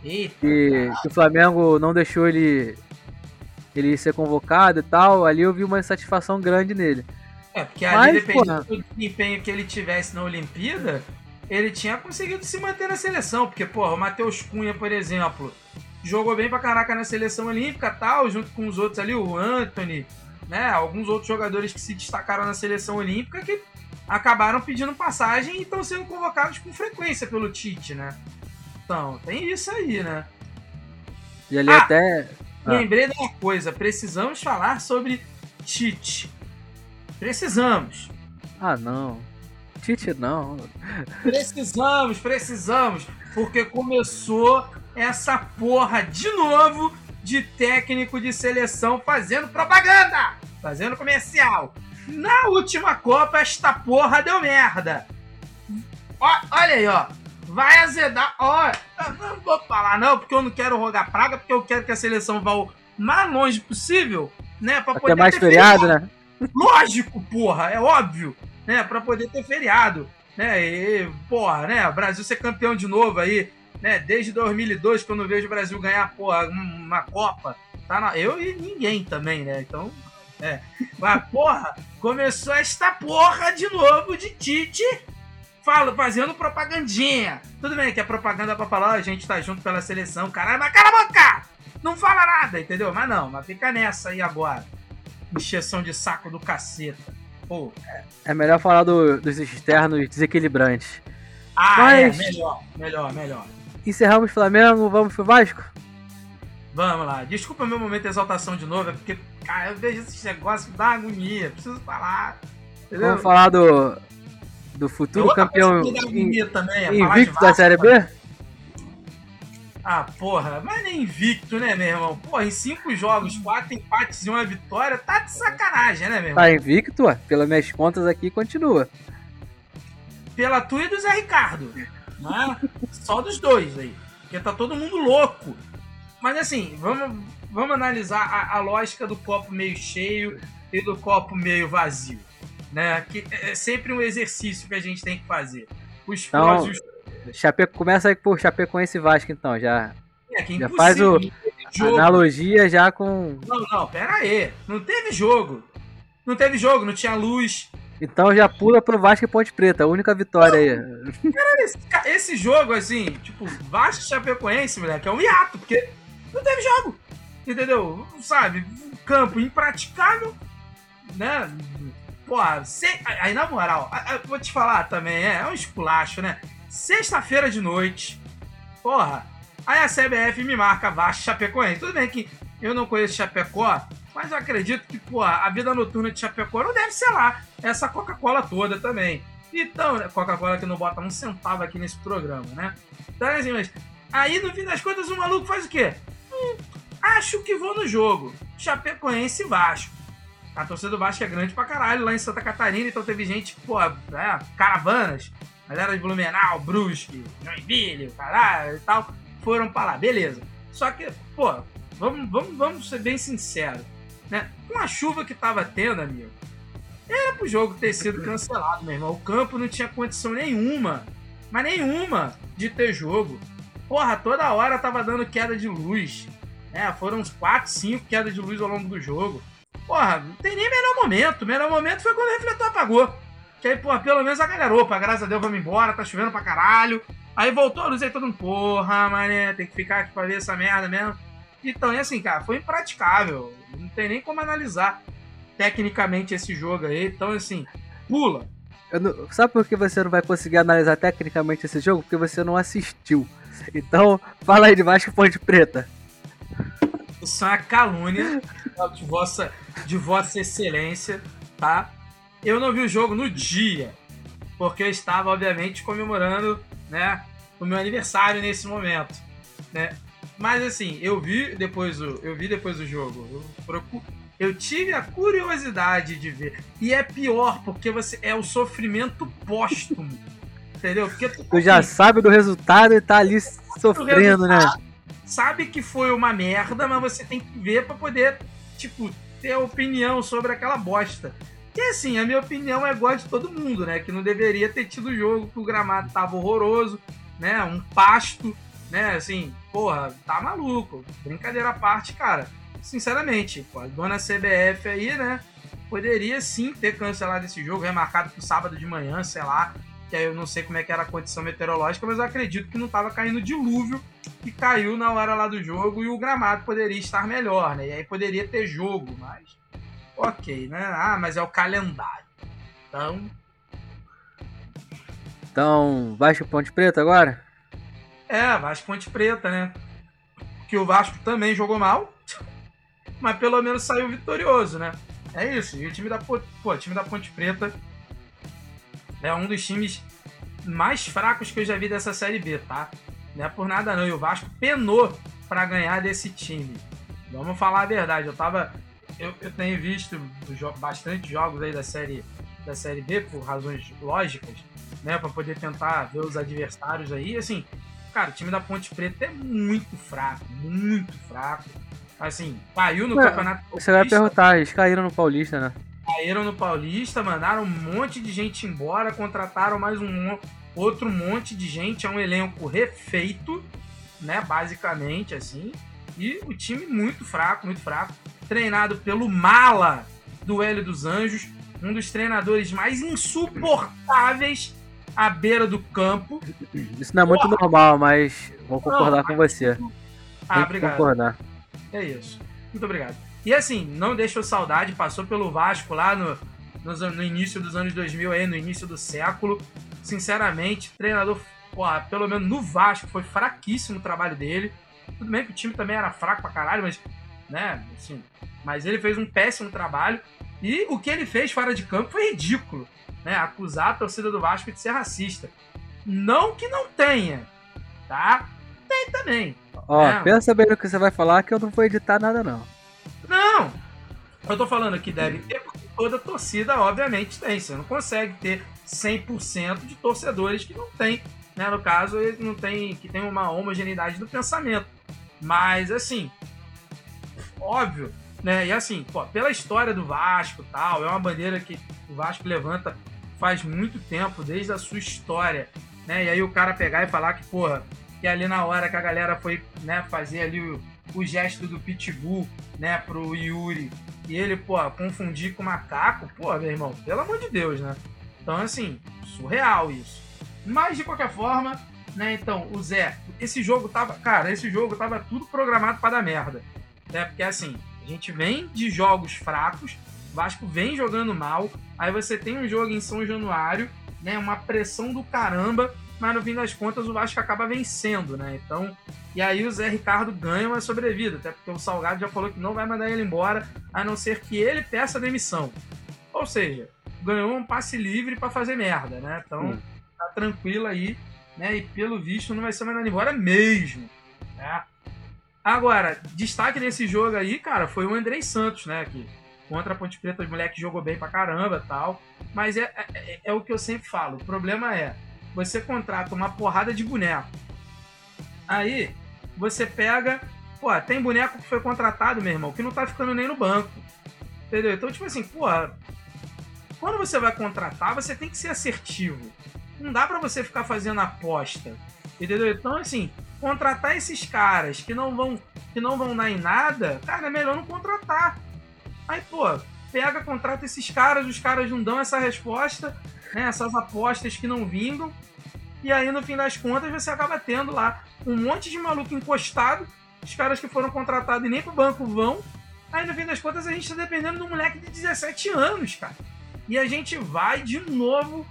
Eita, que, que o Flamengo não deixou ele ele ser convocado e tal, ali eu vi uma insatisfação grande nele. É, porque ali, Mas, dependendo porra. do desempenho que ele tivesse na Olimpíada, ele tinha conseguido se manter na seleção. Porque, porra, o Matheus Cunha, por exemplo, jogou bem pra caraca na seleção olímpica tal, junto com os outros ali, o Anthony, né? Alguns outros jogadores que se destacaram na seleção olímpica que acabaram pedindo passagem e estão sendo convocados com frequência pelo Tite, né? Então, tem isso aí, né? E ali Ah! até. Ah. Lembrei de uma coisa, precisamos falar sobre Tite. Precisamos. Ah não. Tite não. Precisamos, precisamos, porque começou essa porra de novo de técnico de seleção fazendo propaganda, fazendo comercial. Na última Copa, esta porra deu merda. Ó, olha aí, ó. Vai azedar. Ó, eu não vou falar não, porque eu não quero rogar praga, porque eu quero que a seleção vá o mais longe possível, né? Pra Até mais ter feriado, né? Lógico, porra, é óbvio, né? Pra poder ter feriado, né? E, porra, né? O Brasil ser campeão de novo aí, né? Desde 2002, que eu não vejo o Brasil ganhar, porra, uma Copa. Tá na... Eu e ninguém também, né? Então, é. Mas, porra, começou esta porra de novo de Tite fala, fazendo propagandinha. Tudo bem que é propaganda pra falar, a gente tá junto pela seleção, caralho, mas cala a boca! Não fala nada, entendeu? Mas não, mas fica nessa aí agora. Encheção de saco do caceta. Pô, É melhor falar do- dos externos desequilibrantes. ah, Mas- é, melhor, melhor, melhor. Encerramos Flamengo, vamos pro Vasco? Vamos lá. Desculpa meu momento de exaltação de novo, é porque, cara, eu vejo esses negócios que dá agonia. Preciso falar. Entendeu? Vamos falar do, do futuro Outra campeão é de invicto da Série B? Ah, porra, mas nem invicto, né, meu irmão? Porra, em cinco jogos, quatro empates e uma vitória, tá de sacanagem, né, meu irmão? Tá invicto, ué. pelas minhas contas aqui continua. Pela tua e do Zé Ricardo. Né? Só dos dois aí. Porque tá todo mundo louco. Mas assim, vamos, vamos analisar a, a lógica do copo meio cheio e do copo meio vazio. Né? Que é sempre um exercício que a gente tem que fazer. Os Então, prós os Chape... Começa aí por Chapecoense e Vasco, então. Já é, que é já faz o- não jogo. analogia já com. Não, não, pera aí. Não teve jogo. Não teve jogo, não tinha luz. Então já pula pro Vasco e Ponte Preta, a única vitória aí. Esse, ca- esse jogo, assim, tipo, Vasco e Chapecoense, moleque, é um hiato, porque não teve jogo. Entendeu? Sabe? Um campo impraticável, né? Porra, se... aí na moral, vou te falar também, é, é um esculacho, né? Sexta-feira de noite, porra, aí a CBF me marca e Chapecoense. Tudo bem que eu não conheço Chapecó, mas eu acredito que, porra, a vida noturna de Chapecó não deve ser lá. Essa Coca-Cola toda também. Então, né, Coca-Cola que não bota um centavo aqui nesse programa, né? Então, assim, mas aí no fim das contas o maluco faz o quê? Hum, acho que vou no jogo. Chapecoense e Vasco. A torcida do Vasco é grande pra caralho lá em Santa Catarina, então teve gente, pô, é, caravanas, galera de Blumenau, Brusque, Joinville, caralho e tal, foram pra lá, beleza. Só que, pô, vamos, vamos, vamos ser bem sinceros, né? Com a chuva que tava tendo, amigo, era pro jogo ter sido cancelado, meu irmão. O campo não tinha condição nenhuma, mas nenhuma, de ter jogo. Porra, toda hora tava dando queda de luz. né? foram uns 4, 5 quedas de luz ao longo do jogo. Porra, não tem nem melhor momento. O melhor momento foi quando o refletor apagou. Que aí, porra, pelo menos a galera, opa, graças a Deus, vamos embora, tá chovendo pra caralho. Aí voltou a luz aí todo mundo, porra, mané, tem que ficar aqui pra ver essa merda mesmo. Então, é assim, cara, foi impraticável. Não tem nem como analisar tecnicamente esse jogo aí. Então, assim, pula. Não- Sabe por que você não vai conseguir analisar tecnicamente esse jogo? Porque você não assistiu. Então, fala aí de Vasco Ponte Preta. Isso é uma calúnia de vossa, de vossa excelência, tá? Eu não vi o jogo no dia, porque eu estava, obviamente, comemorando, né, o meu aniversário nesse momento, né? Mas assim, eu vi depois o, eu vi depois do jogo. Eu, procu- eu tive a curiosidade de ver. E é pior, porque você é o sofrimento póstumo. Entendeu? Porque tu, Tu já assim, sabe do resultado e tá ali sofrendo, né? sabe que foi uma merda, mas você tem que ver pra poder, tipo, ter opinião sobre aquela bosta. Que assim, a minha opinião é igual de todo mundo, né? Que não deveria ter tido jogo, que o gramado tava horroroso, né? Um pasto, né? Assim, porra, tá maluco. Brincadeira à parte, cara. Sinceramente, a dona CBF aí, né? Poderia sim ter cancelado esse jogo, remarcado pro sábado de manhã, sei lá. Que aí eu não sei como é que era a condição meteorológica, mas eu acredito que não tava caindo dilúvio que caiu na hora lá do jogo e o gramado poderia estar melhor, né? E aí poderia ter jogo, mas. Ok, né? Ah, mas é o calendário. Então, Então, Vasco Ponte Preta agora? é, Vasco Ponte Preta, né? Que o Vasco também jogou mal, mas pelo menos saiu vitorioso, né? É isso. E o time da, pô, o time da Ponte Preta é um dos times mais fracos que eu já vi dessa Série B, tá? Não é por nada não. E o Vasco penou pra ganhar desse time. Vamos falar a verdade. Eu tava. Eu, eu tenho visto jo- bastante jogos aí da série, da série B, por razões lógicas, né? Pra poder tentar ver os adversários aí. Assim, cara, o time da Ponte Preta é muito fraco, muito fraco. Assim, caiu no Ué, campeonato. Você vai perguntar, eles caíram no Paulista, né? Caíram no Paulista, mandaram um monte de gente embora, contrataram mais um outro monte de gente, é um elenco refeito, né, basicamente assim. E o time muito fraco, muito fraco, treinado pelo Mala do Hélio dos Anjos, um dos treinadores mais insuportáveis à beira do campo. Isso não é muito Porra. normal, mas vou concordar não, com você. Ah, obrigado. concordar. É isso. Muito obrigado. E assim, não deixou saudade, passou pelo Vasco lá no, no, no, início dos anos 2000, aí, no início do século. Sinceramente, treinador, porra, pelo menos no Vasco, foi fraquíssimo o trabalho dele. Tudo bem que o time também era fraco pra caralho, mas, né, assim, mas ele fez um péssimo trabalho. E o que ele fez fora de campo foi ridículo, né? Acusar a torcida do Vasco de ser racista. Não que não tenha, tá? Tem também. Ó, né? pensa bem no que você vai falar que eu não vou editar nada, não. Não! Eu tô falando que deve ter, porque toda torcida, obviamente, tem. Você não consegue ter 100% de torcedores que não tem, né? No caso, não tem, que tem uma homogeneidade do pensamento. Mas, assim, óbvio, né? E assim, pô, pela história do Vasco tal, é uma bandeira que o Vasco levanta faz muito tempo, desde a sua história, né? E aí o cara pegar e falar que, porra, que ali na hora que a galera foi, né, fazer ali o, o gesto do Pitbull, né, pro Yuri, e ele, pô, confundir com macaco, pô, meu irmão, pelo amor de Deus, né? Então, assim, surreal isso. Mas, de qualquer forma, né, então, o Zé, esse jogo tava, cara, esse jogo tava tudo programado para dar merda, né? Porque, assim, a gente vem de jogos fracos, Vasco vem jogando mal, aí você tem um jogo em São Januário, né, uma pressão do caramba, mas no fim das contas o Vasco acaba vencendo, né? Então, e aí o Zé Ricardo ganha uma sobrevida, até porque o Salgado já falou que não vai mandar ele embora, a não ser que ele peça demissão. Ou seja, ganhou um passe livre para fazer merda, né? Então, hum. tá tranquilo aí, né? E pelo visto não vai ser mandado embora mesmo, né? Agora, destaque nesse jogo aí, cara, foi o Andrei Santos, né? Que contra a Ponte Preta, os moleques jogou bem pra caramba tal. Mas é, é, é, é o que eu sempre falo. O problema é, você contrata uma porrada de boneco. Aí, você pega. Pô, tem boneco que foi contratado, meu irmão, que não tá ficando nem no banco. Entendeu? Então, tipo assim, pô, quando você vai contratar, você tem que ser assertivo. Não dá para você ficar fazendo aposta. Entendeu? Então, assim, contratar esses caras que não vão que não vão dar em nada, cara, é melhor não contratar. Aí, pô, pega, contrata esses caras, os caras não dão essa resposta, né, essas apostas que não vingam. E aí, no fim das contas, você acaba tendo lá um monte de maluco encostado, os caras que foram contratados e nem pro banco vão. Aí, no fim das contas, a gente tá dependendo de um moleque de 17 anos, cara. E a gente vai de novo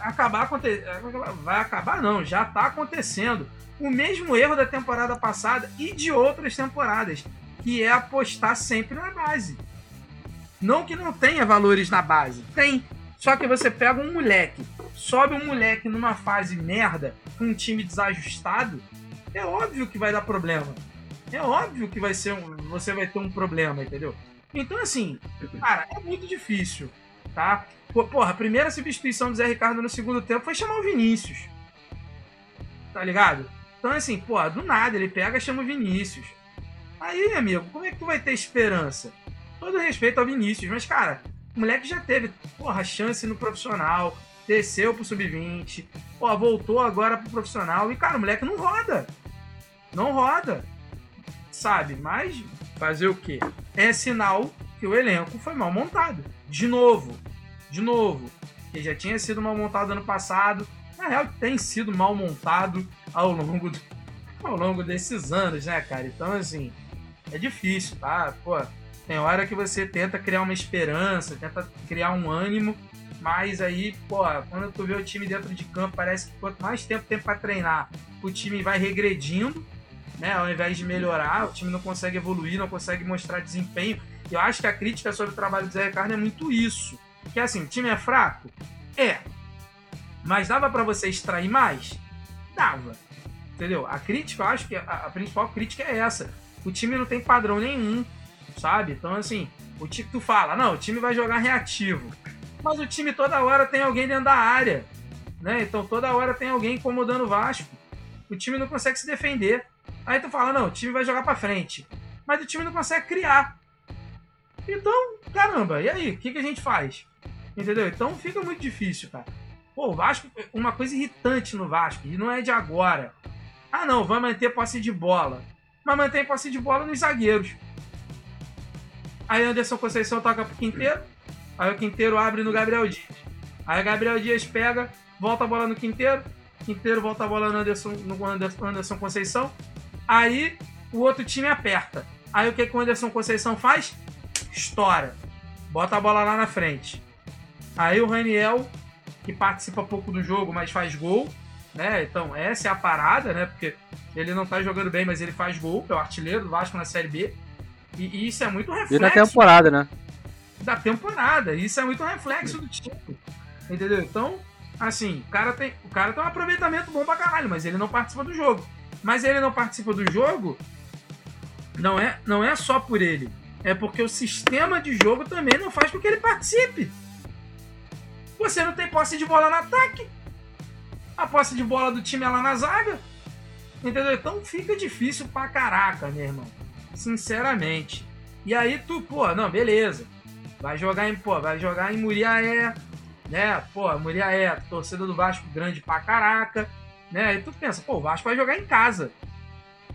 acabar acontecendo. Vai acabar, não, já tá acontecendo. O mesmo erro da temporada passada e de outras temporadas, que é apostar sempre na base. Não que não tenha valores na base, tem. Só que você pega um moleque, sobe um moleque numa fase merda, com um time desajustado, é óbvio que vai dar problema. É óbvio que vai ser um, você vai ter um problema, entendeu? Então, assim, cara, é muito difícil, tá? Porra, a primeira substituição do Zé Ricardo no segundo tempo foi chamar o Vinícius. Tá ligado? Então, assim, porra, do nada ele pega e chama o Vinícius. Aí, amigo, como é que tu vai ter esperança? Todo respeito ao Vinícius, mas, cara, o moleque já teve, porra, chance no profissional, desceu pro sub-20, porra, voltou agora pro profissional e, cara, o moleque não roda. Não roda. Sabe? Mas fazer o quê? É sinal que o elenco foi mal montado. De novo. De novo. Que já tinha sido mal montado ano passado. Na real, tem sido mal montado ao longo, do, ao longo desses anos, né, cara? Então, assim, é difícil, tá? Pô, tem hora que você tenta criar uma esperança, tenta criar um ânimo, mas aí, pô, quando tu vê o time dentro de campo, parece que quanto mais tempo tem para treinar, o time vai regredindo, né? Ao invés de melhorar, o time não consegue evoluir, não consegue mostrar desempenho. E eu acho que a crítica sobre o trabalho do Zé Ricardo é muito isso. Que é assim, o time é fraco? É. Mas dava para você extrair mais? Dava. Entendeu? A crítica, eu acho que a, a principal crítica é essa. O time não tem padrão nenhum sabe? Então, assim, o time tu fala, não, o time vai jogar reativo. Mas o time toda hora tem alguém dentro da área, né? Então toda hora tem alguém incomodando o Vasco. O time não consegue se defender. Aí tu fala, não, o time vai jogar para frente. Mas o time não consegue criar. Então, caramba, e aí? O que, que a gente faz? Entendeu? Então fica muito difícil, cara. Pô, o Vasco, uma coisa irritante no Vasco, e não é de agora. Ah, não, vai manter posse de bola. Mas mantém posse de bola nos zagueiros. Aí Anderson Conceição toca pro Quinteiro. Aí o Quinteiro abre no Gabriel Dias. Aí Gabriel Dias pega, volta a bola no Quinteiro, Quinteiro volta a bola no Anderson, no Anderson Conceição, aí o outro time aperta. Aí o que, que o Anderson Conceição faz? Estoura. Bota a bola lá na frente. Aí o Raniel, que participa pouco do jogo, mas faz gol, né? Então essa é a parada, né? Porque ele não tá jogando bem, mas ele faz gol, é o artilheiro do Vasco na Série B. E, e isso é muito reflexo. E na temporada, né? Da temporada. Isso é muito reflexo do time. Entendeu? Então, assim, o cara, tem, o cara tem um aproveitamento bom pra caralho, mas ele não participa do jogo. Mas ele não participa do jogo não é, não é só por ele. É porque o sistema de jogo também não faz com que ele participe. Você não tem posse de bola no ataque. A posse de bola do time é lá na zaga. Entendeu? Então fica difícil pra caraca, meu irmão. Sinceramente. E aí tu, pô, não, beleza. Vai jogar em, pô, vai jogar em Muriaé, né? Pô, Muriaé, torcida do Vasco grande pra caraca, né? E tu pensa, pô, o Vasco vai jogar em casa.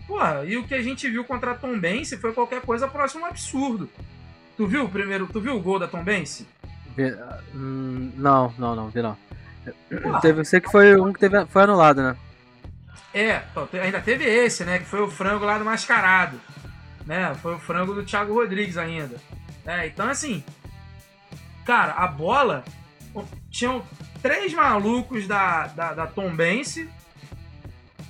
Porra, e o que a gente viu contra a Tom Bense foi qualquer coisa próximo um absurdo. Tu viu o primeiro, tu viu o gol da Tom Bense? Hum, não, não, não, vi não. Teve, eu sei que foi um que teve, foi anulado, né? É, ainda teve esse, né? Que foi o frango lá do mascarado. Né? Foi o frango do Thiago Rodrigues ainda. É, então, assim, cara, a bola. Tinham três malucos da, da, da Tom Bense.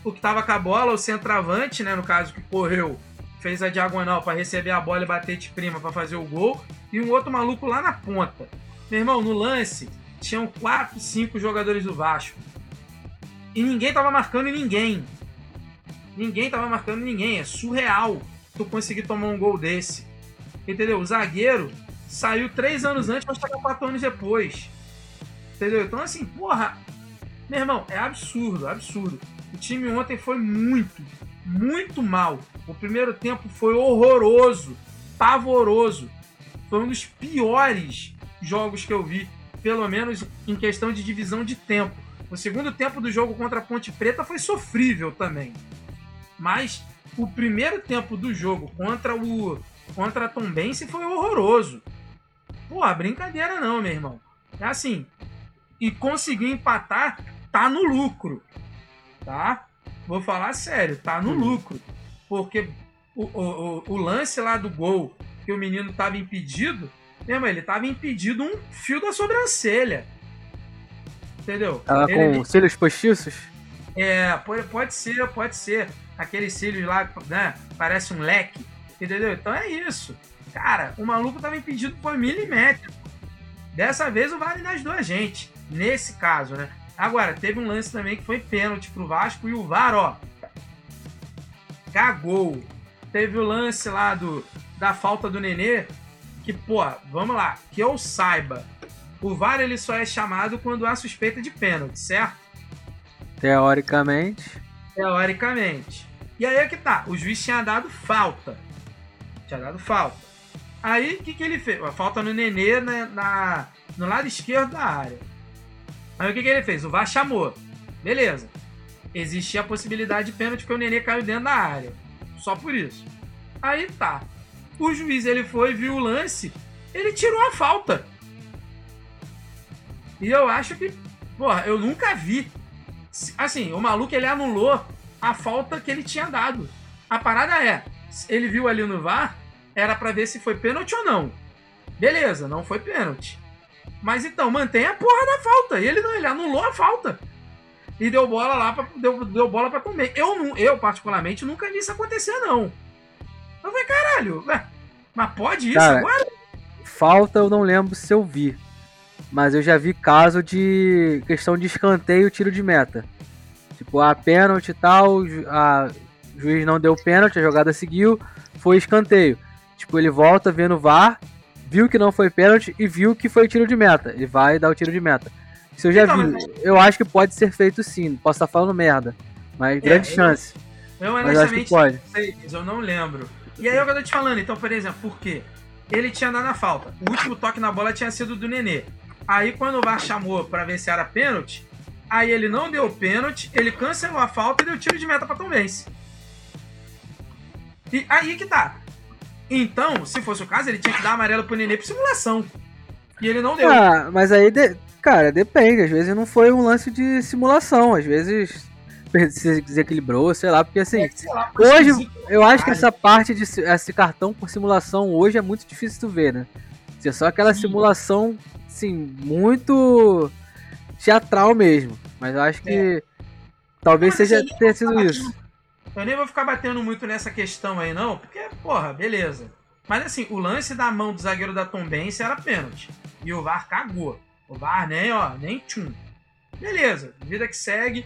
O que tava com a bola, o centroavante, né? No caso, que correu, fez a diagonal para receber a bola e bater de prima para fazer o gol. E um outro maluco lá na ponta. Meu irmão, no lance, tinham quatro, cinco jogadores do Vasco. E ninguém tava marcando ninguém. Ninguém tava marcando ninguém. É surreal tu conseguir tomar um gol desse. Entendeu? O zagueiro saiu três anos antes para chegar quatro anos depois. Entendeu? Então, assim, porra. Meu irmão, é absurdo, absurdo. O time ontem foi muito, muito mal. O primeiro tempo foi horroroso, pavoroso. Foi um dos piores jogos que eu vi, pelo menos em questão de divisão de tempo. O segundo tempo do jogo contra a Ponte Preta foi sofrível também. Mas o primeiro tempo do jogo contra o contra a Tombense foi horroroso. Pô, brincadeira não, meu irmão. É assim. E conseguir empatar, tá no lucro. Tá? Vou falar sério, tá no lucro. Porque o, o, o lance lá do gol que o menino tava impedido, mesmo, ele tava impedido um fio da sobrancelha. Entendeu? Tava ele, com cílios postiços? É, pode, pode ser, pode ser. Aqueles cílios lá, né? Parece um leque. Entendeu? Então é isso. Cara, o maluco tava impedido por milímetro. Dessa vez o vale das duas gente. Nesse caso, né? Agora, teve um lance também que foi pênalti pro Vasco e o VAR, ó. Cagou. Teve o lance lá do, da falta do Nenê. Que, pô, vamos lá. Que eu saiba. O VAR ele só é chamado quando há suspeita de pênalti, certo? Teoricamente. Teoricamente. E aí é que tá. O juiz tinha dado falta. Tinha dado falta. Aí, o que, que ele fez? Falta no Nenê na, na, no lado esquerdo da área. Aí, o que, que ele fez? O VAR chamou. Beleza. Existia a possibilidade de pênalti porque o Nenê caiu dentro da área. Só por isso. Aí tá. O juiz ele foi, viu o lance, ele tirou a falta. E eu acho que, porra, eu nunca vi. Assim, o maluco ele anulou a falta que ele tinha dado. A parada é, ele viu ali no VAR, era para ver se foi pênalti ou não. Beleza, não foi pênalti. Mas então, mantém a porra da falta. E ele não, ele anulou a falta. E deu bola lá, pra, deu, deu bola para comer. Eu, eu, particularmente, nunca vi isso acontecer, não. Eu falei, caralho, mas pode isso Cara, agora? Falta eu não lembro se eu vi. Mas eu já vi caso de questão de escanteio tiro de meta. Tipo, a pênalti e tal, a o juiz não deu pênalti, a jogada seguiu, foi escanteio. Tipo, ele volta vendo o VAR, viu que não foi pênalti e viu que foi tiro de meta. Ele vai dar o tiro de meta. Isso eu já Então, vi. mas- Eu acho que pode ser feito sim. Posso estar falando merda. Mas grande eu- chance. Eu Mas eu acho que honestamente pode. sei, eu não lembro. E aí é o que eu tô te falando, então, por exemplo, por quê? Ele tinha dado a falta. O último toque na bola tinha sido do Nenê. Aí quando o VAR chamou pra ver se era pênalti, aí ele não deu pênalti, ele cancelou a falta e deu tiro de meta pra Tom Benz. E aí que tá. Então, se fosse o caso, ele tinha que dar amarelo pro Nenê por simulação. E ele não deu. Ah, mas aí de- Cara, depende. Às vezes não foi um lance de simulação. Às vezes se desequilibrou, sei lá, porque assim, é, lá, hoje eu acho que essa parte de esse cartão por simulação hoje é muito difícil de ver, né? É só aquela Sim. simulação, assim, muito teatral mesmo. Mas eu acho que é. talvez Mas, seja ter sido isso. Eu nem vou ficar batendo muito nessa questão aí, não, porque, porra, beleza. Mas assim, o lance da mão do zagueiro da Tombense era pênalti. E o VAR cagou. O VAR nem, ó, nem tchum. Beleza, vida que segue.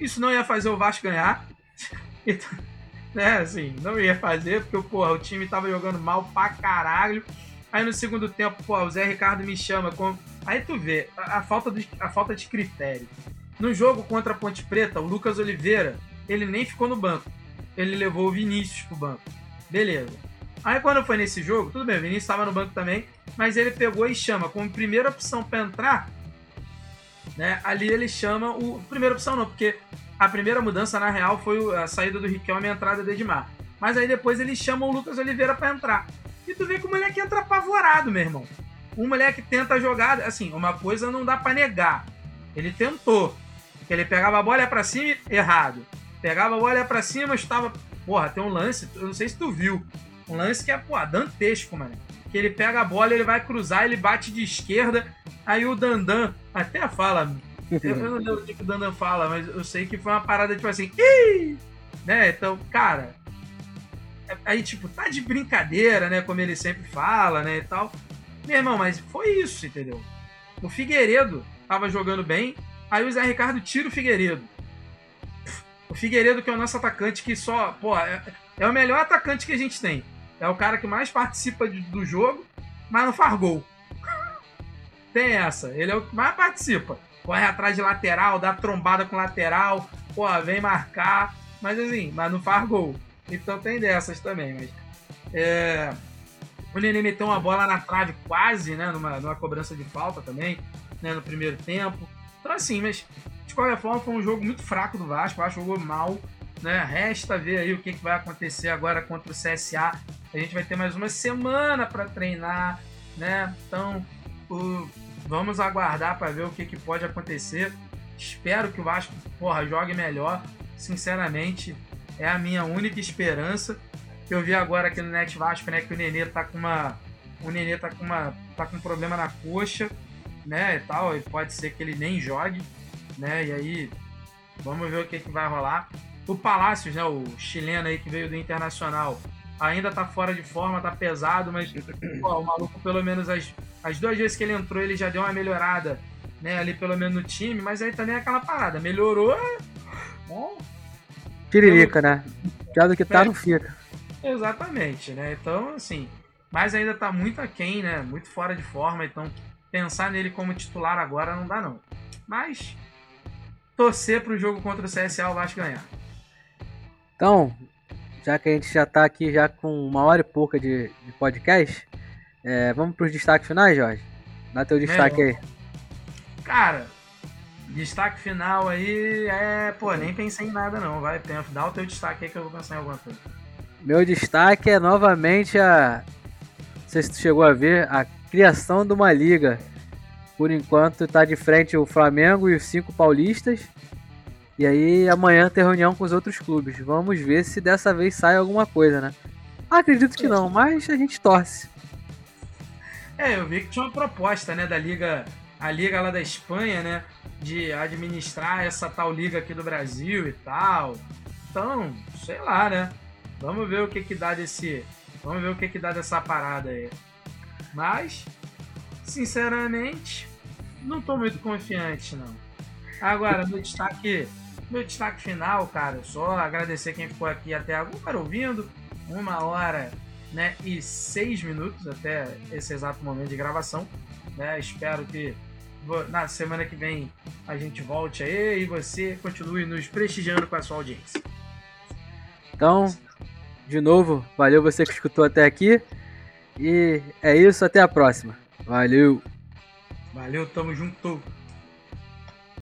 Isso não ia fazer o Vasco ganhar. Então, né, assim, não ia fazer, porque porra, o time tava jogando mal pra caralho. Aí no segundo tempo, pô, o Zé Ricardo me chama. Com... Aí tu vê a, a, falta de, a falta de critério. No jogo contra a Ponte Preta, o Lucas Oliveira, ele nem ficou no banco. Ele levou o Vinícius pro banco. Beleza. Aí quando foi nesse jogo, tudo bem, o Vinícius estava no banco também, mas ele pegou e chama como primeira opção para entrar né? Ali ele chama o. Primeira opção não, porque a primeira mudança na real foi a saída do Riquelme e a entrada do Edmar. Mas aí depois eles chamam o Lucas Oliveira para entrar. E tu vê que o moleque entra apavorado, meu irmão. Um moleque tenta jogar, assim, uma coisa não dá para negar. Ele tentou. Ele pegava a bola ia pra cima, errado. Pegava a bola ia pra cima, estava. Porra, tem um lance, eu não sei se tu viu. Um lance que é, pô, dantesco, mano. Que ele pega a bola, ele vai cruzar, ele bate de esquerda, Aí o Dandan até fala. Eu não lembro o que o Dandan fala, mas eu sei que foi uma parada tipo assim. Ih! Né? Então, cara. Aí, tipo, tá de brincadeira, né? Como ele sempre fala, né? E tal. Meu irmão, mas foi isso, entendeu? O Figueiredo tava jogando bem. Aí o Zé Ricardo tira o Figueiredo. O Figueiredo, que é o nosso atacante, que só. Pô, é, é o melhor atacante que a gente tem. É o cara que mais participa de, do jogo, mas não faz gol. Tem essa. Ele é o que mais participa. Corre atrás de lateral, dá trombada com lateral, pô, vem marcar. Mas assim, mas não faz gol. Então tem dessas também. Mas, é... O Nenê meteu uma bola na trave quase, né? Numa, numa cobrança de falta também, né? No primeiro tempo. Então assim, mas de qualquer forma foi um jogo muito fraco do Vasco. O Vasco jogou mal. Né? Resta ver aí o que, que vai acontecer agora contra o CSA. A gente vai ter mais uma semana para treinar, né? Então, o, vamos aguardar para ver o que, que pode acontecer. Espero que o Vasco porra, jogue melhor. Sinceramente, é a minha única esperança. Eu vi agora aqui no Net Vasco, né, que o Nenê tá com uma o Nenê tá com uma tá com um problema na coxa, né, e tal, e pode ser que ele nem jogue, né? E aí vamos ver o que que vai rolar. O Palácios, né, o chileno aí que veio do Internacional, ainda tá fora de forma, tá pesado, mas o maluco pelo menos as as duas vezes que ele entrou, ele já deu uma melhorada, né? Ali pelo menos no time, mas aí também é aquela parada. Melhorou. Bom, Tiririca, né? Já do que tá, é, não fica. Exatamente, né? Então, assim. Mas ainda tá muito aquém, né? Muito fora de forma. Então, pensar nele como titular agora não dá, não. Mas, torcer pro jogo contra o CSA o Vasco ganhar. Então, já que a gente já tá aqui já com uma hora e pouca de, de podcast, é, vamos para os destaques finais, Jorge? Dá teu destaque aí. Cara, destaque final aí é. Pô, nem pensei em nada não. Vai, dá o teu destaque aí que eu vou pensar em alguma coisa. Meu destaque é novamente a. Não sei se tu chegou a ver, a criação de uma liga. Por enquanto está de frente o Flamengo e os cinco paulistas. E aí amanhã tem reunião com os outros clubes. Vamos ver se dessa vez sai alguma coisa, né? Acredito que não, mas a gente torce. É, eu vi que tinha uma proposta, né, da liga, a liga lá da Espanha, né, de administrar essa tal liga aqui do Brasil e tal. Então, sei lá, né? Vamos ver o que que dá desse, vamos ver o que que dá dessa parada aí. Mas, sinceramente, não tô muito confiante não. Agora, meu destaque, meu destaque final, cara, só agradecer quem ficou aqui até agora ouvindo. Uma hora né, e seis minutos até esse exato momento de gravação. Né? Espero que na semana que vem a gente volte aí e você continue nos prestigiando com a sua audiência. Então, de novo, valeu você que escutou até aqui. E é isso, até a próxima. Valeu. Valeu, tamo junto.